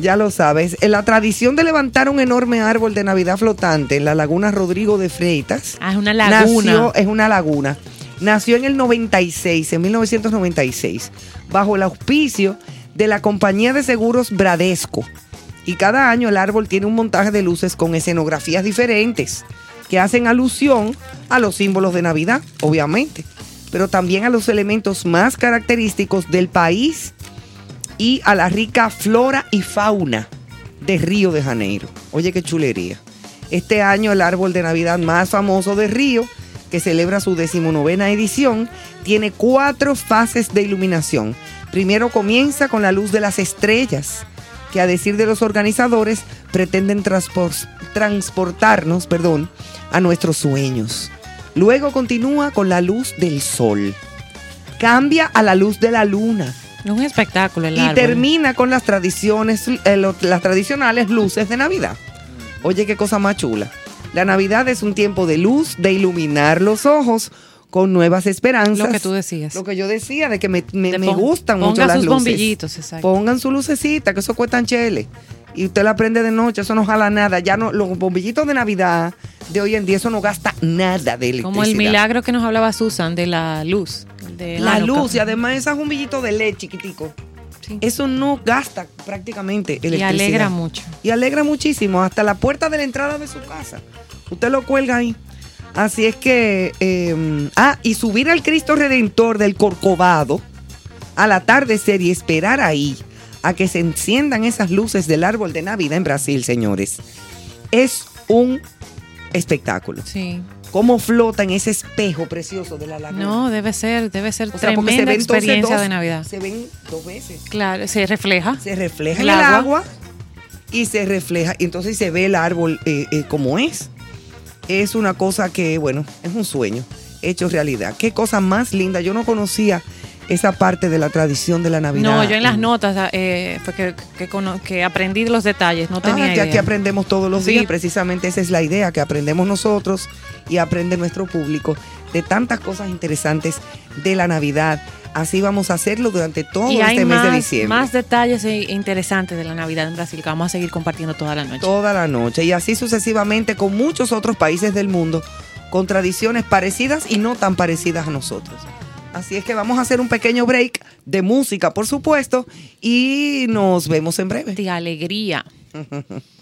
Ya lo sabes. En la tradición de levantar un enorme árbol de Navidad flotante en la laguna Rodrigo de Freitas. Ah, es una laguna. Nació, es una laguna. Nació en el 96, en 1996, bajo el auspicio de la compañía de seguros Bradesco. Y cada año el árbol tiene un montaje de luces con escenografías diferentes que hacen alusión a los símbolos de Navidad, obviamente, pero también a los elementos más característicos del país y a la rica flora y fauna de Río de Janeiro. Oye, qué chulería. Este año el árbol de Navidad más famoso de Río, que celebra su decimonovena edición, tiene cuatro fases de iluminación. Primero comienza con la luz de las estrellas, que a decir de los organizadores pretenden transpor- transportarnos perdón, a nuestros sueños. Luego continúa con la luz del sol. Cambia a la luz de la luna un espectáculo el y árbol. termina con las tradiciones, eh, lo- las tradicionales luces de Navidad. Oye, qué cosa más chula. La Navidad es un tiempo de luz, de iluminar los ojos con nuevas esperanzas. Lo que tú decías. Lo que yo decía, de que me, me- De me gustan mucho las sus luces. bombillitos, exacto. Pongan su lucecita, que eso cuestan chele. y usted la prende de noche, eso no jala nada. Ya no, los bombillitos de Navidad de hoy en día, eso no gasta nada de electricidad. Como el milagro que nos hablaba Susan de la luz. de La luz, y además esas bombillitos de LED chiquitico. Sí. Eso no gasta prácticamente Y electricidad. alegra mucho. Y alegra muchísimo, hasta la puerta de la entrada de su casa. Usted lo cuelga ahí. Así es que, eh, ah, y subir al Cristo Redentor del Corcovado al atardecer y esperar ahí a que se enciendan esas luces del árbol de Navidad en Brasil, señores, es un espectáculo. Sí. Cómo flota en ese espejo precioso de la laguna. No, debe ser, debe ser O sea, tremenda ven entonces experiencia dos- de Navidad. Se ven dos veces. Claro, se refleja. Se refleja El en el agua. agua y se refleja, y entonces se ve el árbol eh, eh, como es. Es una cosa que, bueno, es un sueño hecho realidad. Qué cosa más linda. Yo no conocía esa parte de la tradición de la Navidad. No, yo en las notas eh, fue que, que, que aprendí los detalles, no tenía Ah, que idea. aquí aprendemos todos los Sí. días. Precisamente esa es la idea, que aprendemos nosotros y aprende nuestro público de tantas cosas interesantes de la Navidad. Así vamos a hacerlo durante todo y este mes de diciembre. más detalles e- interesantes de la Navidad en Brasil que vamos a seguir compartiendo toda la noche. toda la noche y así sucesivamente con muchos otros países del mundo con tradiciones parecidas y no tan parecidas a nosotros. Así es que vamos a hacer un pequeño break de música, por supuesto, y nos vemos en breve. De alegría.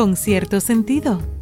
con cierto sentido.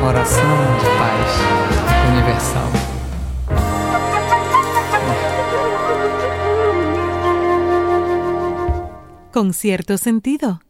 Oração de paz universal. Con cierto sentido.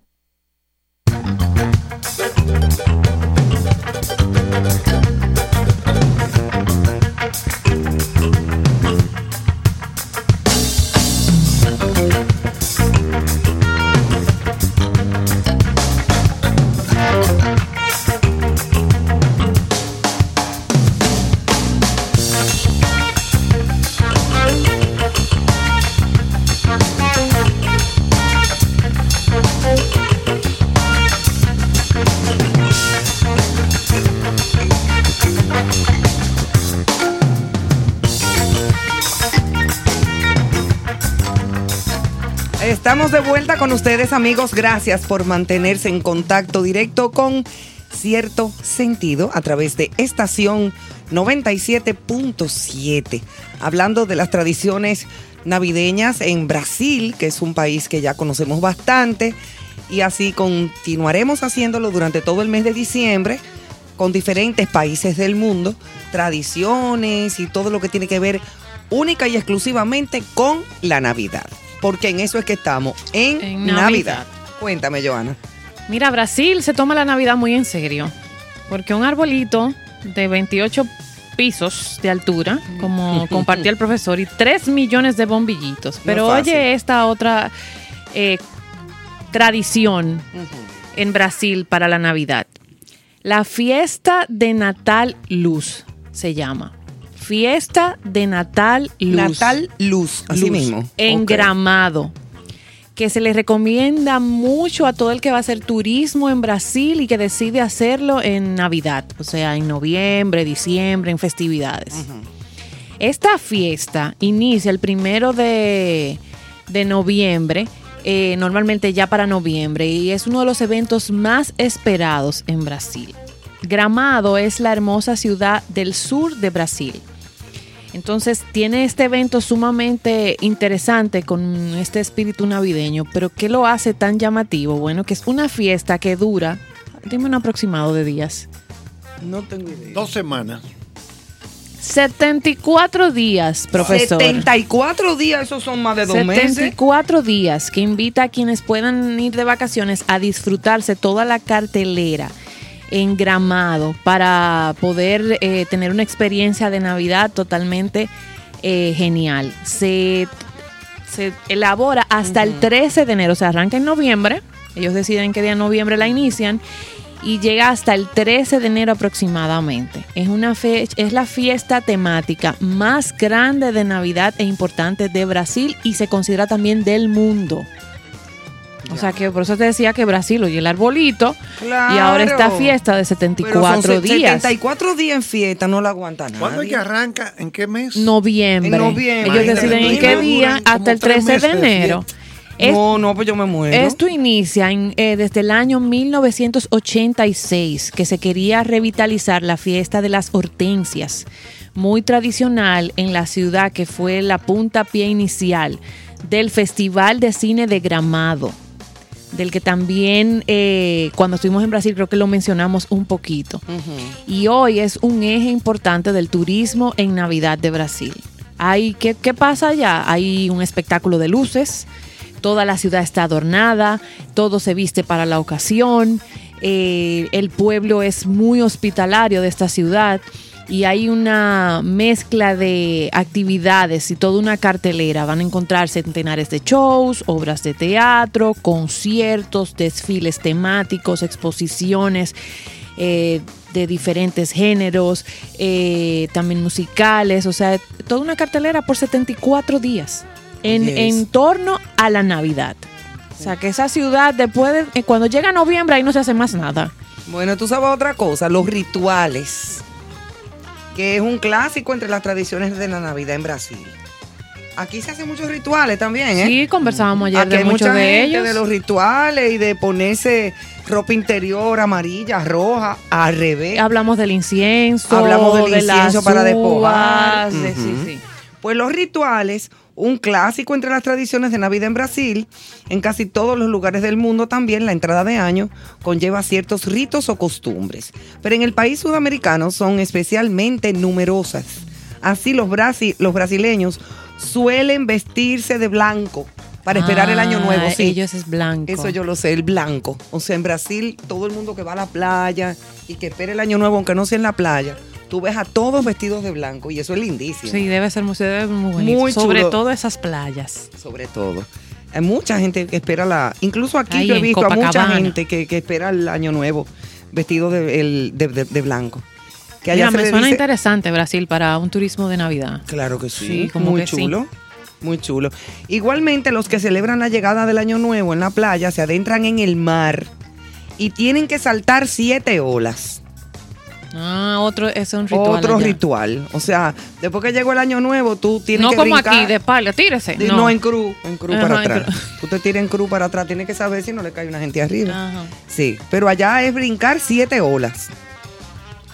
Estamos de vuelta con ustedes, amigos. Gracias por mantenerse en contacto directo con cierto sentido a través de estación 97.7. Hablando de las tradiciones navideñas en Brasil, que es un país que ya conocemos bastante, y así continuaremos haciéndolo durante todo el mes de diciembre con diferentes países del mundo, tradiciones y todo lo que tiene que ver única y exclusivamente con la Navidad. Porque en eso es que estamos, en, En Navidad. Navidad. Cuéntame, Joana. Mira, Brasil se toma la Navidad muy en serio, porque un arbolito de 28 pisos de altura, como compartía el profesor, y 3 millones de bombillitos. Pero oye esta otra eh, tradición en Brasil para la Navidad. La fiesta de Natal Luz se llama. Fiesta de Natal Luz. Natal Luz, así Luz, mismo. En. Gramado. Que se le recomienda mucho a todo el que va a hacer turismo en Brasil y que decide hacerlo en Navidad, o sea, en noviembre, diciembre, en festividades. Esta fiesta inicia el primero de, de noviembre, eh, normalmente ya para noviembre, y es uno de los eventos más esperados en Brasil. Gramado es la hermosa ciudad del sur de Brasil. Entonces tiene este evento sumamente interesante con este espíritu navideño, pero ¿qué lo hace tan llamativo? Bueno, que es una fiesta que dura, dime un aproximado de días. No tengo idea. Dos semanas. 74 días, profesor. 74 días, esos son más de dos meses. 74 días que invita a quienes puedan ir de vacaciones a disfrutarse toda la cartelera en Gramado para poder eh, tener una experiencia de Navidad totalmente eh, genial. Se, se elabora hasta el 13 de enero, o sea, arranca en noviembre, ellos deciden qué día de noviembre la inician y llega hasta el 13 de enero aproximadamente. Es, una fe- es la fiesta temática más grande de Navidad e importante de Brasil y se considera también del mundo. O sea que por eso te decía que Brasil oye el arbolito y ahora esta Claro. fiesta de Pero son 74 días. 74 días en fiesta, no la aguanta nadie. ¿Cuándo es que arranca? ¿En qué mes? Noviembre. En noviembre. Ellos deciden en qué día hasta el tres 13 de enero. Es- No, no, pues yo me muero. Esto inicia en, eh, desde el año 1986, que se quería revitalizar la fiesta de las hortensias, muy tradicional en la ciudad, que fue la punta pie inicial del Festival de Cine de Gramado, del que también eh, cuando estuvimos en Brasil creo que lo mencionamos un poquito. Y hoy es un eje importante del turismo en Navidad de Brasil. Hay, ¿qué, ¿Qué pasa allá? Hay un espectáculo de luces, toda la ciudad está adornada, todo se viste para la ocasión, eh, el pueblo es muy hospitalario de esta ciudad y hay una mezcla de actividades y toda una cartelera. Van a encontrar centenares de shows, obras de teatro, conciertos, desfiles temáticos, exposiciones eh, de diferentes géneros, eh, también musicales, o sea, toda una cartelera por 74 días en, Yes. en torno a la Navidad. O sea, que esa ciudad después, de, eh, cuando llega noviembre, ahí no se hace más nada. Bueno, tú sabes otra cosa, los rituales, que es un clásico entre las tradiciones de la Navidad en Brasil. Aquí se hacen muchos rituales también, ¿eh? Sí, conversábamos ayer Aquí de hay muchos mucha de gente ellos. de los rituales y de ponerse ropa interior amarilla, roja, al revés. Hablamos del incienso, Hablamos del de las incienso para despojar. sí, sí. Pues los rituales, un clásico entre las tradiciones de Navidad en Brasil, en casi todos los lugares del mundo también la entrada de año conlleva ciertos ritos o costumbres. Pero en el país sudamericano son especialmente numerosas. Así los, brasi- los brasileños suelen vestirse de blanco para esperar el año nuevo. Ah, Sí. Ellos es blanco. Eso yo lo sé, el blanco. O sea, en Brasil, todo el mundo que va a la playa y que espera el año nuevo, aunque no sea en la playa, tú ves a todos vestidos de blanco y eso es lindísimo. Sí, debe ser muy, debe ser muy bonito. Muy Sobre chulo. todo esas playas. Sobre todo. Hay mucha gente que espera la. Incluso aquí Ahí yo he visto a mucha gente que, que espera el año nuevo vestido de, el- de- de- de blanco. Que allá Mira, se me le suena dice- interesante Brasil para un turismo de Navidad. Claro que sí. Sí, como muy que sí. chulo. Muy chulo. Igualmente, los que celebran la llegada del año nuevo en la playa se adentran en el mar y tienen que saltar siete olas. Ah, otro, ese es un ritual. Otro allá. ritual. O sea, después que llegó el año nuevo, tú tienes No que como brincar. aquí, de pala, tírese. No, No, en cruz, en cruz Ajá, para atrás. Tú te tiras en cruz para atrás, tienes que saber si no le cae una gente arriba. Ajá. Sí, pero allá es brincar siete olas.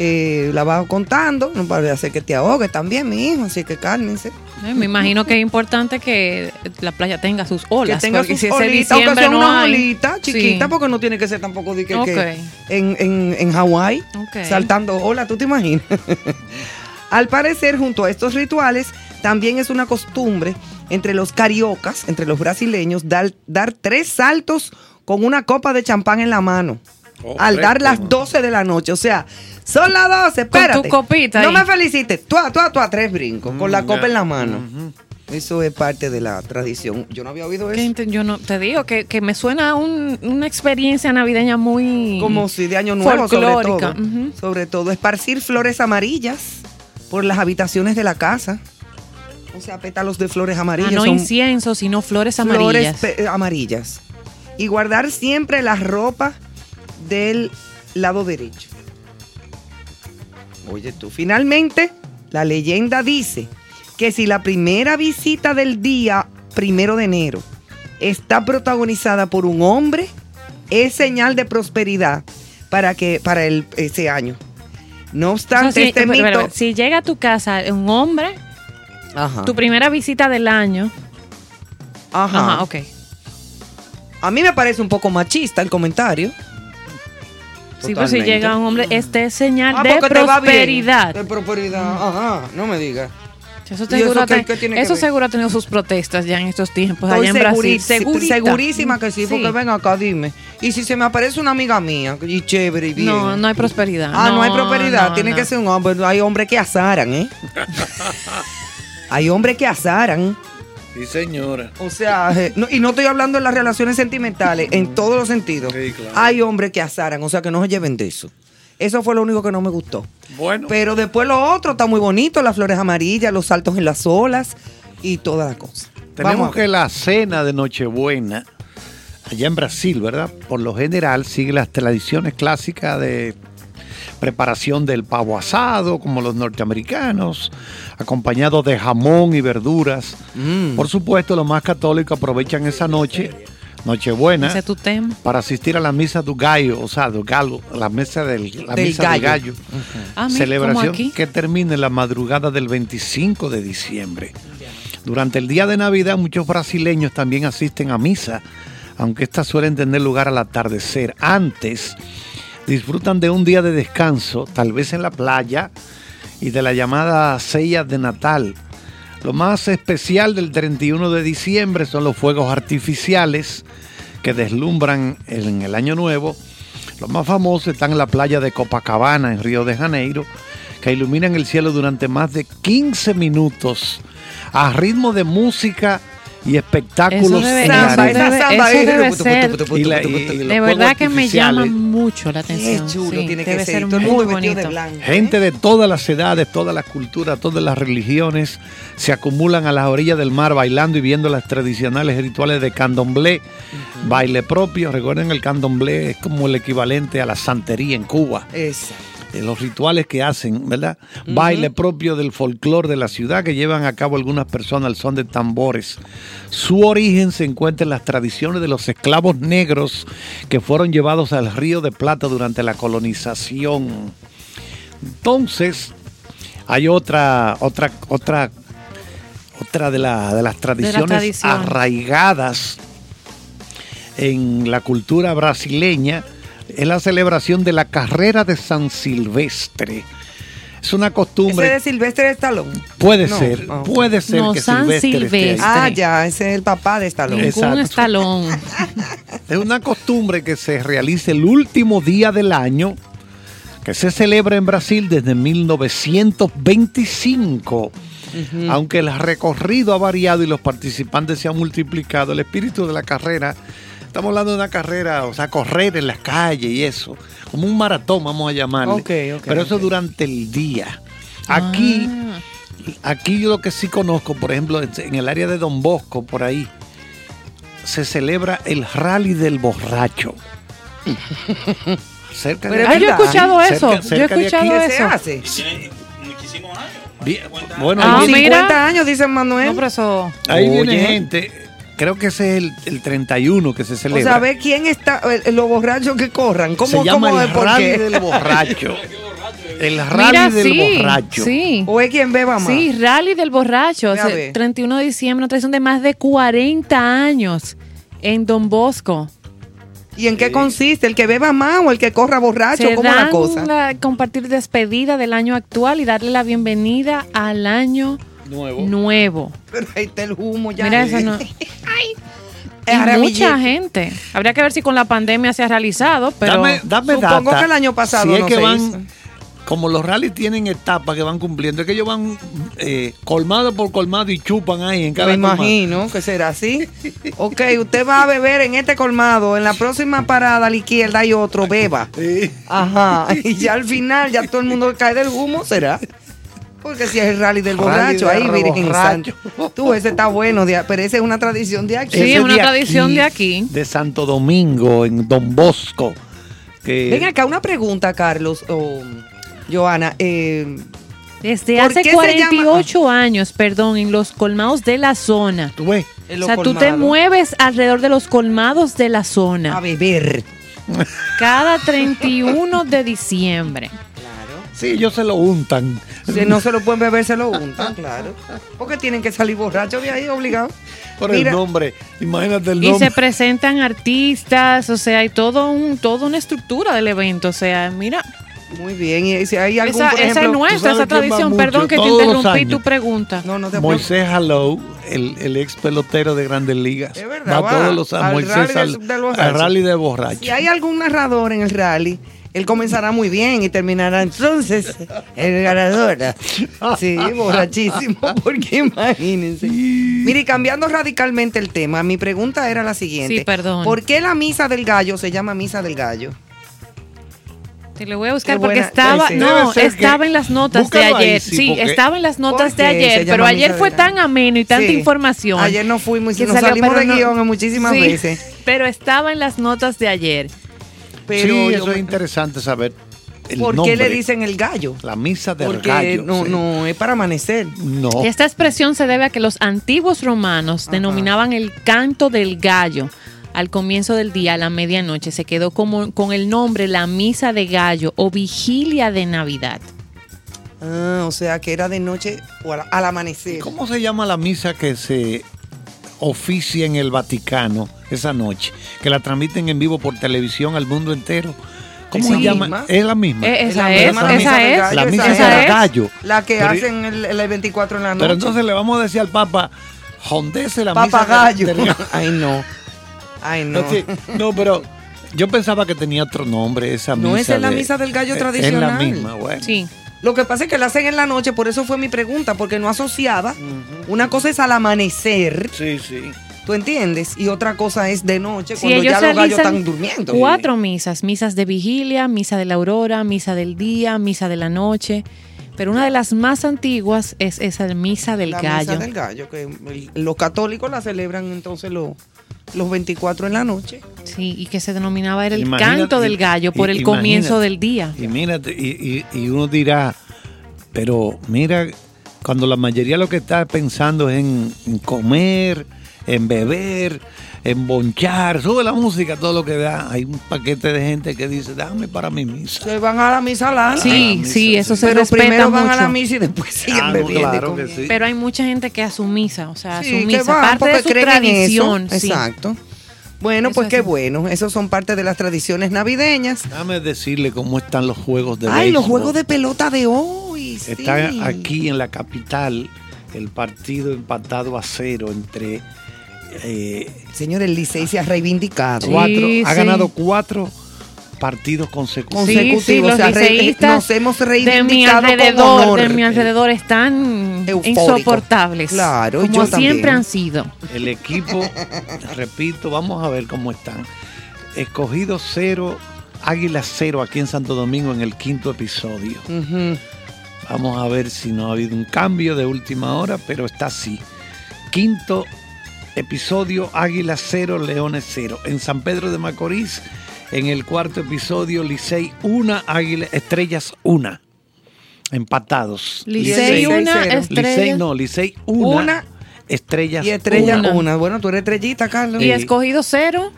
Eh, la vas contando, no para hacer que te ahogue también, mi hijo, así que cálmense. Eh, me imagino que es importante que la playa tenga sus olas. que tenga porque sus si olitas, aunque sea no una hay. olita chiquita, Sí. porque no tiene que ser tampoco de que, que en, en, en Hawái, saltando olas, ¿tú te imaginas? Al parecer, junto a estos rituales, también es una costumbre entre los cariocas, entre los brasileños, dar, dar tres saltos con una copa de champán en la mano. Oh, al dar las 12 de la noche. O sea, son las 12, Con espérate. tu copita No ahí. me felicites. Tú, tú, tú, a tres brincos, con la Mm, copa en la mano. Eso es parte de la tradición. Yo no había oído eso. Yo no te digo que, que me suena a un- una experiencia navideña muy Como si de año nuevo, sobre todo. Sobre todo, esparcir flores amarillas por las habitaciones de la casa. O sea, pétalos de flores Ah, amarillas. no son incienso, sino flores flores amarillas. pe- amarillas. Y guardar siempre la ropa del lado derecho. Oye tú, finalmente, la leyenda dice que si la primera visita del día primero de enero está protagonizada por un hombre, es señal de prosperidad para que para el, ese año. No O sea, obstante, si, este pero, mito. pero, si llega a tu casa un hombre, Ajá. tu primera visita del año. Ajá. Ajá, ok. A mí me parece un poco machista el comentario. Sí, pero si llega un hombre, este es señal Ah, de prosperidad. De prosperidad. Ajá, no me digas. Eso, ¿Y seguro, eso qué- qué seguro ha tenido sus protestas ya en estos tiempos, Estoy allá en Brasil. segurísima- Segurita. segurísima que sí, porque ven acá, dime. Y si se me aparece una amiga mía, y chévere y bien. No, no hay prosperidad. Ah, no, hay prosperidad. no, Tiene no. que ser un hombre. Hay hombres que azaran, ¿eh? hay hombres que azaran. Sí, señora. O sea, eh, no- y no estoy hablando de las relaciones sentimentales, en todos los sentidos. Sí, claro. Hay hombres que azaran, o sea, que no se lleven de eso. Eso fue lo único que no me gustó. Bueno, Pero después lo otro está muy bonito, las flores amarillas, los saltos en las olas y toda la cosa. tenemos que la cena de Nochebuena, allá en Brasil, ¿verdad? Por lo general sigue las tradiciones clásicas de preparación del pavo asado, como los norteamericanos, acompañado de jamón y verduras. Mm. Por supuesto, los más católicos aprovechan esa noche, Nochebuena, Ese es tu tema. para asistir a la misa do gallo, o sea, do galo, la mesa del, la Del misa gallo. del gallo. Ah, Celebración que termina en la madrugada del 25 de diciembre. Durante el día de Navidad muchos brasileños también asisten a misa, aunque estas suelen tener lugar al atardecer. Antes disfrutan de un día de descanso, tal vez en la playa, y de la llamada sella de Natal. Lo más especial del 31 de diciembre son los fuegos artificiales que deslumbran en el año nuevo. Los más famosos están en la playa de Copacabana, en Río de Janeiro, que iluminan el cielo durante más de 15 minutos a ritmo de música y espectáculos Eso debe, eso eso samba ahí. debe ser. Y la- y- y los De verdad que me llama mucho la Qué atención. chulo sí, tiene que debe ser. muy de bonito. blanco. Gente de todas las edades, todas las culturas, todas las religiones se acumulan a las orillas del mar bailando y viendo las tradicionales rituales de candomblé, baile propio. Recuerden el candomblé es como el equivalente a la santería en Cuba. Exacto. De los rituales que hacen, ¿verdad? Baile propio del folclore de la ciudad que llevan a cabo algunas personas al son de tambores. Su origen se encuentra en las tradiciones de los esclavos negros que fueron llevados al Río de Plata durante la colonización. Entonces, hay otra, otra, otra, otra de, la- de las tradiciones tradiciones. arraigadas en la cultura brasileña es la celebración de la carrera de San Silvestre. Es una Ese costumbre, de Silvestre Stallone. puede No, ser, ok. puede ser No, que San Silvestre esté ahí. Silvestre. Ah, ya, ese es el papá de Stallone. Es- Ningún estalón. Es una costumbre que se realiza el último día del año, que se celebra en Brasil desde 1925. Aunque el recorrido ha variado y los participantes se han multiplicado, el espíritu de la carrera, estamos hablando de una carrera, o sea, correr en las calles y eso, como un maratón, vamos a llamarle. Ok, ok, Pero eso ok. durante el día. Aquí, Ah. aquí yo lo que sí conozco, por ejemplo, en el área de Don Bosco, por ahí, se celebra el rally del borracho. cerca de Pero Ah, yo he escuchado Cerca- eso. Yo he cerca de aquí. escuchado ¿Qué se eso. hace? Bien, Bueno, Ah, ahí, viene, mira. 50 años, dice Manuel. No, pero eso. ahí viene gente. Creo que ese es el, el 31 que se o celebra. sea, ve quién está, los borrachos que corran. ¿Cómo, se llama cómo el rally qué? del borracho. El rally Mira, del sí, borracho. Sí. ¿O es quien beba más? Sí, Rally del Borracho. Ve a ese ver. 31 de diciembre, una tradición de más de 40 años en Don Bosco. ¿Y en qué consiste? ¿El que beba más o el que corra borracho? Se ¿Cómo la dan cosa? la- compartir despedida del año actual y darle la bienvenida al año Nuevo. nuevo. Pero ahí está el humo ya. Mira, eso no. Y Ahora, mucha gente. Habría que ver si con la pandemia se ha realizado, pero dame dame supongo data. que el año pasado si es no que se van, hizo. Como los rallies tienen etapas que van cumpliendo, es que ellos van eh, colmado por colmado y chupan ahí en cada Me colmado. imagino que será así. Ok, usted va a beber en este colmado, en la próxima parada a la izquierda hay otro, beba. Sí. Ajá. Y ya al final, ya todo el mundo cae del humo, ¿será? Porque si es el rally del Rally borracho, de ahí Virgen. Santo. Tú, ese está bueno, de- pero esa es una tradición de aquí. Sí, es una de tradición de aquí. De Santo Domingo, en Don Bosco. Que Ven acá, una pregunta, Carlos o Joana. eh, Desde ¿Por hace qué se llama- 48 años, perdón, en los colmados de la zona. tú ves. O sea, tú te mueves alrededor de los colmados de la a zona beber. cada 31 de diciembre. Sí, ellos se lo untan. Si no se lo pueden beber, se lo untan, claro. Porque tienen que salir borrachos de ahí, obligados. Por Mira. el nombre. Imagínate el Y nombre. se presentan artistas, o sea, hay todo un, toda una estructura del evento. O sea, mira, Muy bien. Y si hay algún, esa, por esa es ¿tú nuestra, esa tradición. Perdón que te interrumpí tu pregunta. No, no te Moisés Hallow, el, el ex pelotero de Grandes Ligas. Es verdad, va va todos los al años. Moisés rally al, al rally de borracho. Si hay algún narrador en el rally, él comenzará muy bien y terminará entonces el ganador. Sí, borrachísimo, porque imagínense. Mire, cambiando radicalmente el tema, mi pregunta era la siguiente. Sí, perdón. ¿Por qué la misa del gallo se llama misa del gallo? Te lo voy a buscar Qué porque buena- estaba, sí, no, estaba en las notas de ahí, ayer. sí, estaba en las notas ¿Por de ayer, pero ayer fue tan ameno y tanta Sí. información. Ayer no fuimos, que nos salió, salimos de no- guion muchísimas veces. Pero estaba en las notas de ayer. Pero sí, eso me- es interesante saber. El ¿Por nombre. qué le dicen el gallo? La misa del Porque gallo. no, sí. no, es para amanecer. No. Esta expresión se debe a que los antiguos romanos denominaban el canto del gallo. Al comienzo del día, a la medianoche, se quedó como, con el nombre la misa de gallo o vigilia de Navidad. Ah, o sea que era de noche o al, al amanecer. ¿Cómo se llama la misa que se oficia en el Vaticano esa noche? Que la transmiten en vivo por televisión al mundo entero. ¿Cómo ¿Esa se llama? misma? Es la misma. Eh, esa la es, misa esa del es. gallo, la misa gallo. La que Pero- hacen el, el 24 en la noche. Pero entonces le vamos a decir al Papa, jondese la misa Papagayo. del- del- Ay, no. Ay, no. No, pero yo pensaba que tenía otro nombre esa misa. No, esa es la de- misa del gallo tradicional. Es la misma, bueno. Sí. Lo que pasa es que la hacen en la noche, por eso fue mi pregunta, porque no asociaba. Una cosa es al amanecer, Sí, sí. ¿tú entiendes? Y otra cosa es de noche, Sí, cuando ellos ya los gallos realizan están durmiendo. Cuatro misas, misas de vigilia, misa de la aurora, misa del día, misa de la noche. Pero una de las más antiguas es esa de misa del la gallo. misa del gallo, que el- los católicos la celebran entonces los, los 24 en la noche. Sí, y que se denominaba era el Imagínate- canto del gallo por el comienzo del día. Y mírate, y, y- y uno dirá, pero mira, cuando la mayoría lo que está pensando es en, en comer, en beber, en bonchar, sube la música, todo lo que da. Hay un paquete de gente que dice, dame para mi misa. Se van a la misa larga. Sí, misa, sí, sí. eso se pero respeta primero van a la misa y después siguen Ah, bebiendo. claro que sí. Pero hay mucha gente que a su misa, o sea, a Sí, su misa, van parte de su tradición. sí. Exacto. Bueno, Eso pues es qué así. bueno. Esos son parte de las tradiciones navideñas. Déjame decirle cómo están los juegos de Ay, los juegos de pelota de hoy. sí. Está aquí en la capital el partido empatado a cero entre eh, Señor, el Licey se ha reivindicado. Sí, cuatro, ha sí. ganado cuatro partidos consecutivos. Sí, consecutivos, sí, los o sea, re- liceístas nos hemos de mi reivindicado con alrededor, honor. de mi alrededor están Eufórico. insoportables. Claro, como yo siempre también. han sido. El equipo, repito, vamos a ver cómo están. Escogido cero, Águila cero aquí en Santo Domingo en el quinto episodio. Vamos a ver si no ha habido un cambio de última hora, pero está así. Quinto episodio, Águila 0, Leones 0. En San Pedro de Macorís, en el cuarto episodio, Licey 1, Águila, Estrellas 1. Empatados. Licey Licey una cero. estrella. Licey no, Licey 1, Una Estrellas Y estrella Una. una. Bueno, tú eres estrellita, Carlos. Y escogido cero,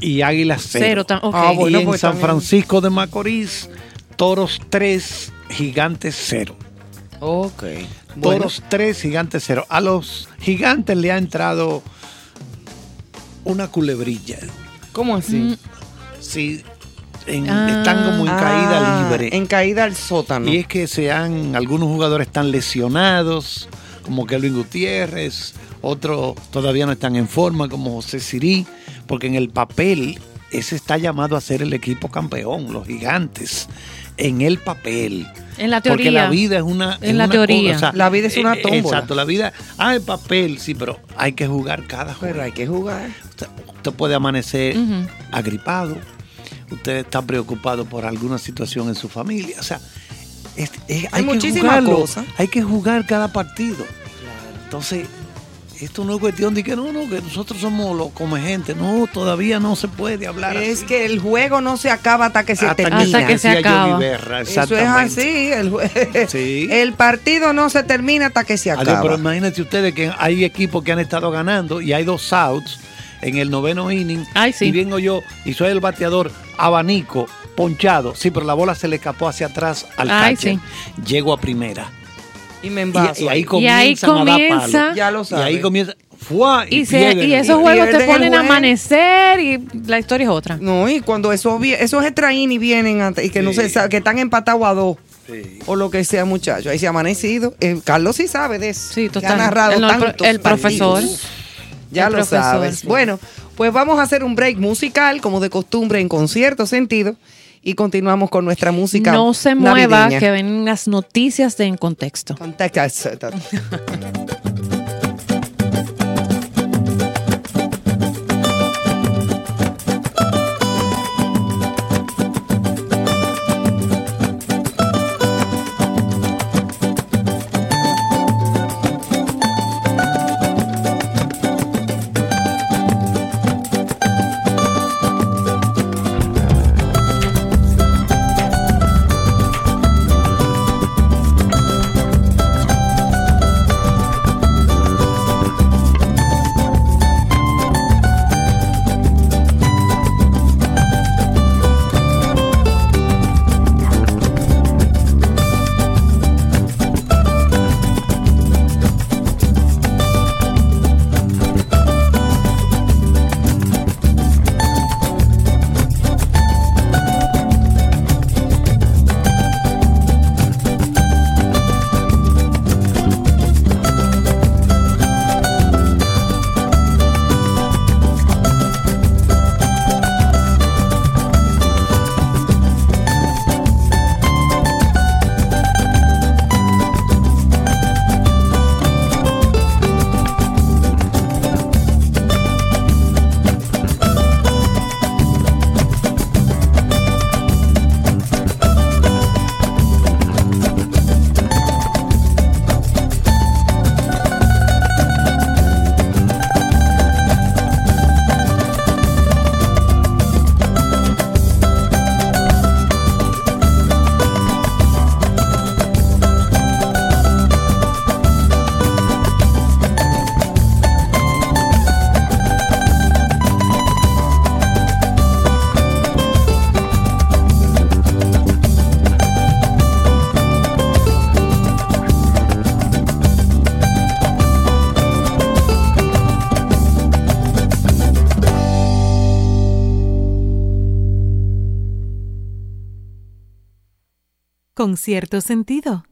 y Águila 0. cero. tam- ok. Ah, bueno, y en pues San también. Francisco de Macorís, Toros 3, Gigantes 0. Ok. Bueno, Toros 3, Gigantes 0. A los Gigantes le ha entrado una culebrilla. ¿Cómo así? Mm, Sí, en- Ah. están como en caída Ah, libre. En caída al sótano. Y es que se han, algunos jugadores están lesionados, como Kelvin Gutiérrez, otros todavía no están en forma, como José Sirí, porque en el papel ese está llamado a ser el equipo campeón, los gigantes, en el papel. En la Porque teoría. la vida es una. En es la una teoría. cosa, La vida es una eh, tómbola. Exacto, la vida. Ah, el papel, sí, pero hay que jugar cada juego. Pero hay que jugar. Usted, usted puede amanecer agripado, usted está preocupado por alguna situación en su familia. O sea, es- es- Hay hay, que muchísimas jugarlo, cosas. hay que jugar cada partido. Entonces, esto no es cuestión de que no, no, que nosotros somos los come gente. No, todavía no se puede hablar Es así. que el juego no se acaba hasta que se Hasta que termina. Hasta que se acaba. Berra, Eso es así. El, Sí. el partido no se termina hasta que se Adiós, acaba. pero imagínense ustedes que hay equipos que han estado ganando y hay dos outs en el noveno inning. Ay, sí. Y vengo yo y soy el bateador abanico, ponchado. Sí, pero la bola se le escapó hacia atrás al Ay, catcher. sí. Llego a primera. Y me Y, envaso. y ahí ahí. Y comienzan ahí a dar comienza- palo. Ya lo Y sabes. ahí comienza. ¡fua! Y, se- y esos Y juegos te ponen a amanecer y la historia es otra. No, y cuando esos, esos extra y vienen antes, y que no Sí. se sabe, que están empatados a dos. O lo que sea, muchachos. Ahí se ha amanecido. Eh, Carlos sí sabe de eso. Sí, total. Ha narrado El- el pro- tantos el profesor. partidos. Ya El lo profesor, sabes. sí. Bueno, pues vamos a hacer un break musical, como de costumbre, en concierto sentido. Y continuamos con nuestra música. No se mueva, que ven las noticias de En Contexto. Contacta- Con cierto sentido.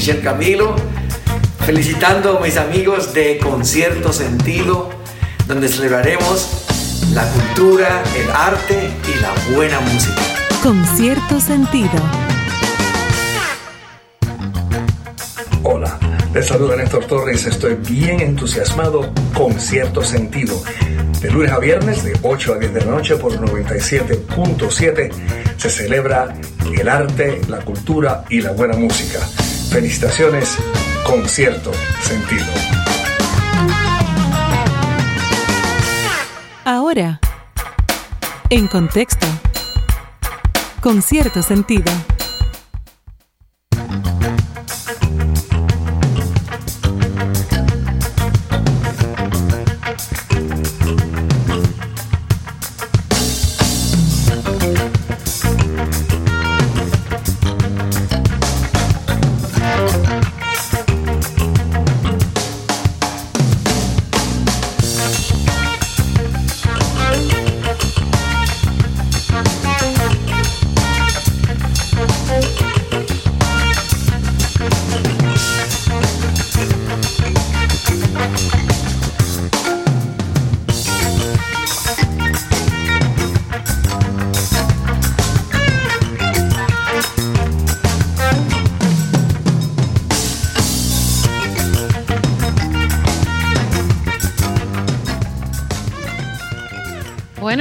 Michelle Camilo, felicitando a mis amigos de Concierto Sentido, donde celebraremos la cultura, el arte y la buena música. Con cierto sentido. Hola, les saluda Néstor Torres. Estoy bien entusiasmado con cierto sentido. De lunes a viernes, de 8 a 10 de la noche por 97.7, se celebra el arte, la cultura y la buena música. Felicitaciones con cierto sentido. Ahora, en contexto. Con cierto sentido.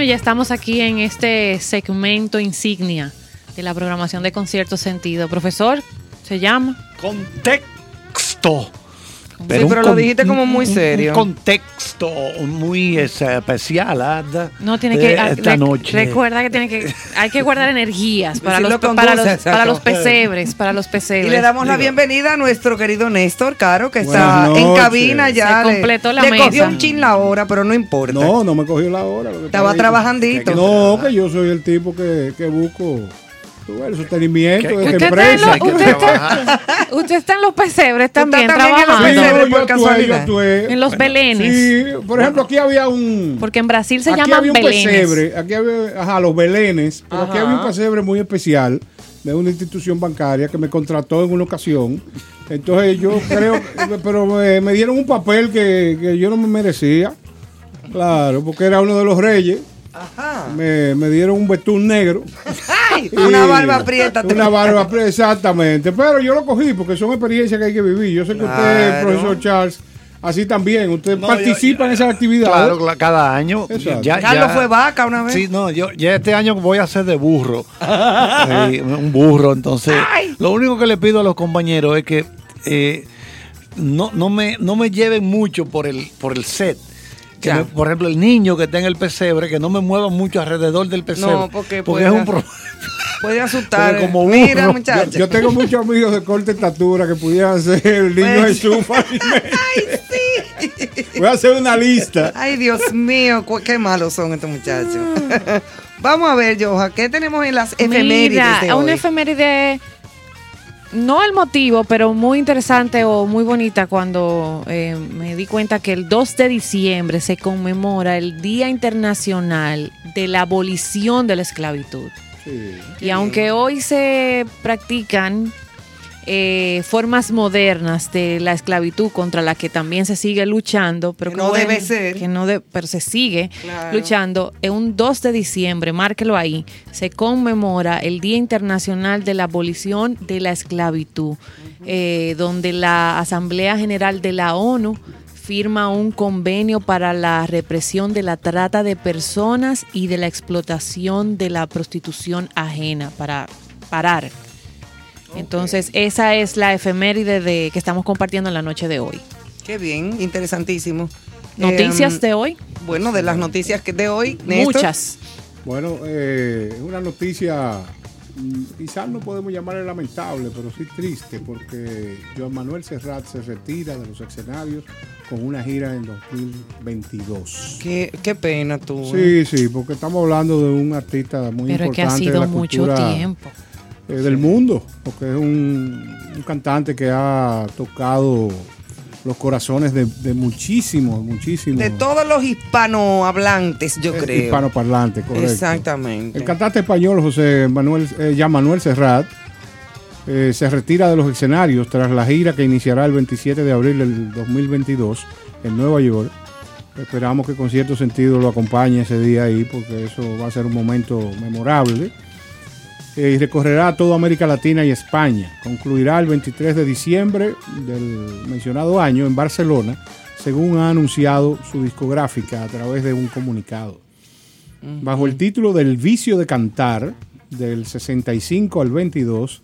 Ya estamos aquí en este segmento insignia de la programación de Concierto Sentido. Profesor, ¿se llama? Contexto. Sí, pero un lo dijiste como muy serio. Un contexto muy eh, especial ¿ah? No tiene de que ah, esta noche. Recuerda que tiene que hay que guardar energías para los, para los para los pesebres, para los Y pesebres. le damos la bienvenida a nuestro querido Néstor Caro, que está en cabina ya. Se Le- completó la le mesa. cogió un chin la hora, pero no importa. No, no me cogió la hora. Estaba trabajandito. No, que yo soy el tipo que, que busco el sostenimiento de esta Usted está, en empresa. usted, está, usted está en los pesebres también, también en los trabajando. Sí, pesebres por yo actué, casualidad. yo actué. En los belenes. Sí, por ejemplo, aquí había un. Porque en Brasil se aquí llaman había un belenes. pesebre, aquí había, ajá, los belenes, pero aquí había un pesebre muy especial de una institución bancaria que me contrató en una ocasión. Entonces yo creo, pero me, me dieron un papel que, que yo no me merecía. Claro, porque era uno de los reyes. Ajá. Me, me dieron un betún negro. Una barba prieta. Una barba prieta, exactamente. Pero yo lo cogí porque son experiencias que hay que vivir. Yo sé que usted, profesor Charles, así también. Usted No, participa yo- en esas actividades. Claro, cla- cada año. Ya, Carlos ya- fue vaca una vez. Sí, no, yo ya este año voy a hacer de burro. Sí, un burro, entonces. Lo único que le pido a los compañeros es que eh, no, no, me, no me lleven mucho por el, por el set. Que Ya. me- por ejemplo, el niño que está en el pesebre, que no me mueva mucho alrededor del pesebre. No, porque porque es puede- un pro- Puede asustar. Porque como Mira, burro, muchacho. Yo tengo muchos amigos de corta estatura que pudieran ser el niño Pues- Jesús. Ay, sí. Voy a hacer una lista. Ay, Dios mío, qué malos son estos muchachos. Vamos a ver, Joja, ¿qué tenemos en las efemérides Mira, de una hoy? efeméride, no el motivo, pero muy interesante o muy bonita cuando eh, me di cuenta que el 2 de diciembre se conmemora el Día Internacional de la Abolición de la Esclavitud. Y aunque hoy se practican eh, formas modernas de la esclavitud contra la que también se sigue luchando, pero Que no bueno, debe ser. que no de- pero se sigue Claro. luchando. En un 2 de diciembre, márquelo ahí, se conmemora el Día Internacional de la Abolición de la Esclavitud, eh, donde la Asamblea General de la ONU firma un convenio para la represión de la trata de personas y de la explotación de la prostitución ajena para parar. Entonces, esa es la efeméride de, que estamos compartiendo en la noche de hoy. Qué bien, interesantísimo. Noticias Em, de hoy, Bueno, de las noticias que de hoy, Néstor. muchas. Bueno, eh, es una noticia, mm, quizás no podemos llamarle lamentable, pero sí triste, porque Joan Manuel Serrat se retira de los escenarios con una gira en 2022. Qué, qué pena tú. ¿eh? Sí, sí, porque estamos hablando de un artista muy Pero es importante que ha de sido la mucho cultura, tiempo. Eh, del mundo, porque es un, un cantante que ha tocado los corazones de, de muchísimos, muchísimos De todos los hispanohablantes, yo eh, creo. hispanoparlantes, correcto. Exactamente. El cantante español José Manuel, eh, ya Manuel Serrat eh, se retira de los escenarios tras la gira que iniciará el 27 de abril del 2022 en Nueva York. Esperamos que con cierto sentido lo acompañe ese día ahí porque eso va a ser un momento memorable. Eh, y recorrerá toda América Latina y España. Concluirá el 23 de diciembre del mencionado año en Barcelona, según ha anunciado su discográfica a través de un comunicado. Bajo el título del vicio de cantar, del 65 al 22,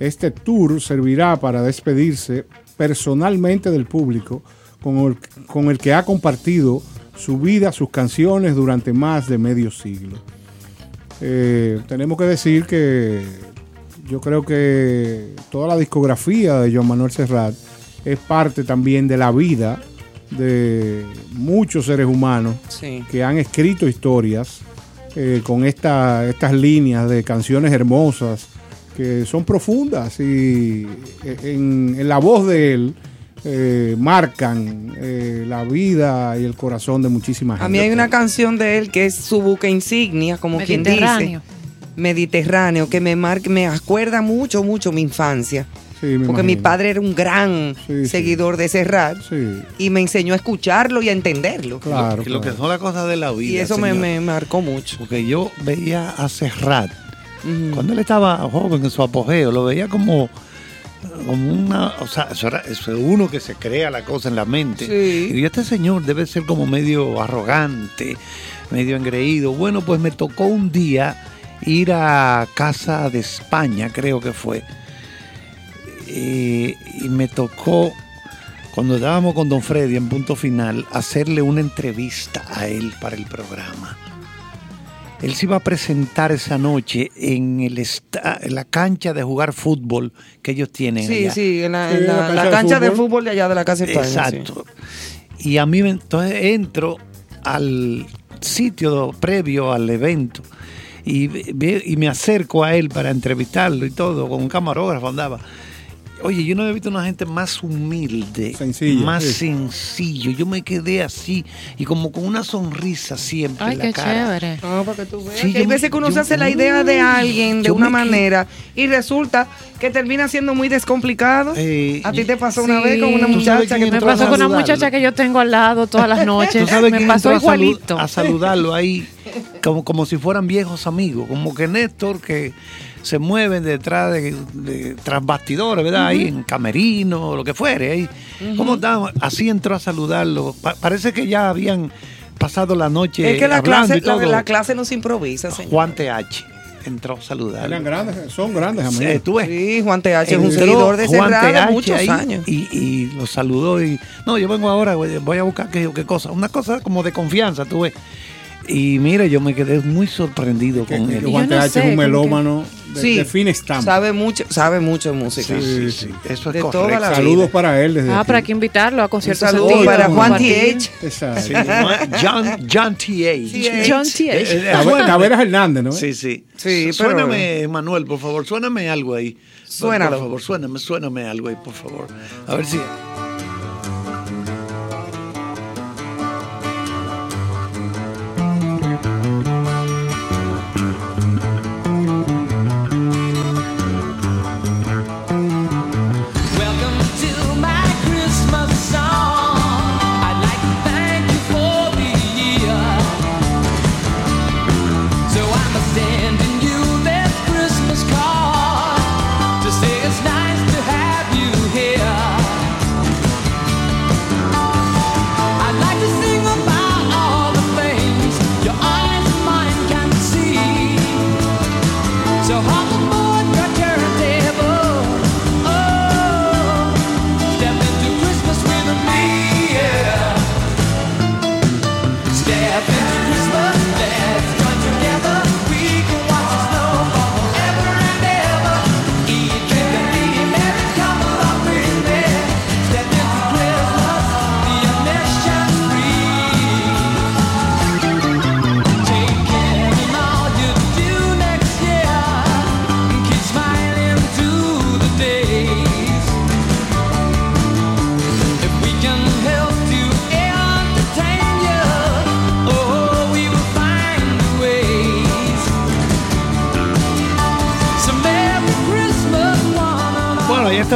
este tour servirá para despedirse personalmente del público con el, con el que ha compartido su vida, sus canciones durante más de medio siglo. Eh, tenemos que decir que yo creo que toda la discografía de Joan Manuel Serrat es parte también de la vida de muchos seres humanos Sí. que han escrito historias eh, con esta- estas líneas de canciones hermosas que son profundas y en, en la voz de él eh, marcan eh, la vida y el corazón de muchísima gente. A mí hay una canción de él que es su buque insignia, como quien dice. Mediterráneo. Mediterráneo, que me marca, me acuerda mucho, mucho mi infancia. Sí, me porque mi padre era un gran seguidor de Serrat Sí, y me enseñó a escucharlo y a entenderlo. claro. Y lo que son las cosas de la vida. Y eso me marcó mucho. Porque yo veía a Serrat, cuando él estaba joven en su apogeo, lo veía como, como una. O sea, eso, era, eso es uno que se crea la cosa en la mente. Sí. Y este señor debe ser como medio arrogante, medio engreído. Bueno, pues me tocó un día ir a Casa de España, creo que fue. Eh, y me tocó, cuando estábamos con Don Freddy en punto final, hacerle una entrevista a él para el programa. Él se iba a presentar esa noche en, el esta- en la cancha de jugar fútbol que ellos tienen. Sí, allá. sí, en la, Sí, en la- la cancha, de, fútbol. de allá de la casa de España. sí. Exacto. Y a mí me- entonces entro al sitio previo al evento y, ve- y me acerco a él para entrevistarlo y todo, con un camarógrafo andaba. Oye, yo no había visto una gente más humilde, Sencilla, más sí. sencillo. Yo me quedé así y como con una sonrisa siempre Ay, en la qué cara. chévere. Ah, para que tú veas. Sí, que hay veces que uno yo- se hace la idea de alguien de una quedé- manera y resulta que termina siendo muy descomplicado. Eh, a ti te pasó una vez con una ¿Tú sabes muchacha que Me pasó con una muchacha que yo tengo al lado todas las noches. ¿Tú sabes Me pasó a igualito. A, saludarlo ahí, como, como si fueran viejos amigos, como que Néstor, que se mueven detrás de, de- tras bastidores, ¿verdad? Ahí en camerino, lo que fuere. Ahí. ¿Cómo estamos? Así entró a saludarlo. Pa- parece que ya habían pasado la noche es que la clase, la, la clase no se improvisa, señor. Juan TH entró a saludarlo. Eran grandes, son grandes Sí, amigos. tú ves. Sí, Juan TH es un seguidor de Juan Serrat de TH muchos ahí años. Y, y lo saludó y no, yo vengo ahora, voy voy a buscar qué, qué cosa, una cosa como de confianza, tú ves. Y mira, yo me quedé muy sorprendido Que- con que él. Juan no TH sé, es un como que- melómano de, Sí, de fina estampa. Sabe mucho, sabe mucho de música. Sí, sí, eso es De correcto. toda la Saludos vida. para él desde Ah, aquí. hay que invitarlo a conciertos saludo sentido, para Juan. TH. Exacto. Sí, Juan- John, John TH. John T. Eh, eh, suéname. Caberas Hernández, ¿no? Sí, sí. Sí, pero- Suéname, Manuel, por favor, suéname algo ahí. Suénalo. Por favor, suéname, suéname algo ahí, por favor. A ver si.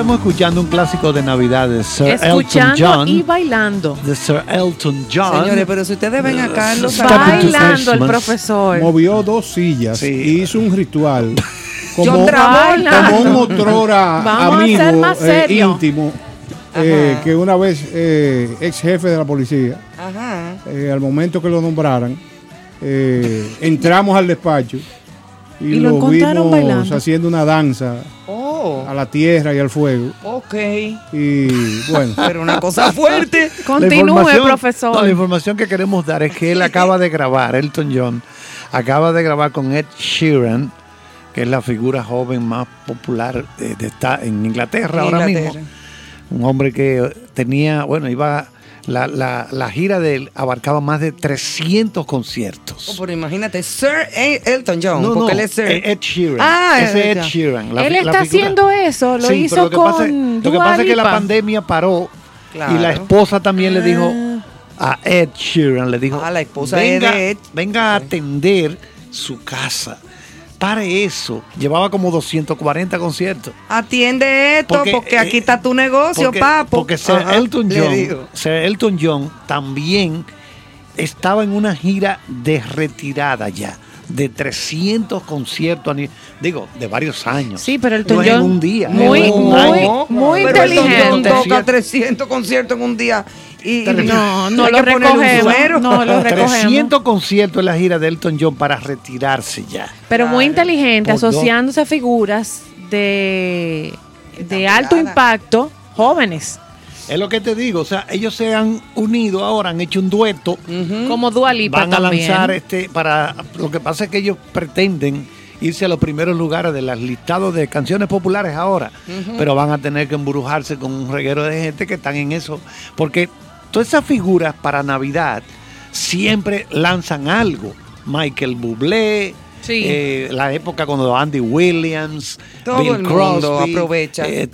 Estamos escuchando un clásico de Navidad de Sir Elton Escuchando John. y bailando. De Sir Elton John. Señores, pero si ustedes ven a Carlos Step into Bailando el profesor. Movió dos sillas y hizo un ritual. Como, John Travolta. como un otrora Vamos a amigo ser más eh, íntimo eh, que una vez eh, ex jefe de la policía, Ajá. eh, al momento que lo nombraran, eh, entramos al despacho y, Y lo lo, encontraron vimos bailando. haciendo una danza Oh, a la tierra y al fuego. ok. Y bueno, Pero una cosa fuerte. Continúe, profesor. no, la información que queremos dar es que él acaba de grabar, Elton John, acaba de grabar con Ed Sheeran, que es la figura joven más popular de, de en Inglaterra ahora mismo. Un hombre que tenía, bueno, iba, la, la- la gira de él abarcaba más de 300 conciertos. Oh, pero imagínate, Sir Elton John, No, porque no, él es Sir. Ed Sheeran. Ah, Ese Ed Ed Sheeran. La Él está haciendo eso, lo Sí, hizo pero lo que con pasa, lo que Dua pasa es que la pandemia paró Claro. y la esposa también le dijo a Ed Sheeran, le dijo, Ah, la esposa venga, de Ed. venga a atender su casa. Para eso, llevaba como 240 conciertos. Atiende esto porque, Porque, aquí eh, está tu negocio, Porque, papo. porque Sir Ajá, Elton John. Sir Elton John también estaba en una gira de retirada ya, de 300 conciertos, digo, de varios años. Sí, pero Elton No es en John un día, muy, es en un muy, año. muy Pero inteligente. toca 300 conciertos en un día. Y, No, no lo recogemos. No lo recogemos. 300 conciertos en la gira de Elton John para retirarse ya. Pero muy inteligente, asociándose a figuras de, de alto impacto jóvenes, Es lo que te digo, o sea, ellos se han unido ahora, han hecho un dueto. como Dua Lipa Van a también. lanzar este para lo que pasa es que ellos pretenden irse a los primeros lugares de los listados de canciones populares ahora, pero van a tener que embrujarse con un reguero de gente que están en eso, porque todas esas figuras para Navidad siempre lanzan algo. Michael Bublé, Sí. eh, la época cuando Andy Williams, Todo Bill el mundo Crosby, aprovecha. eh,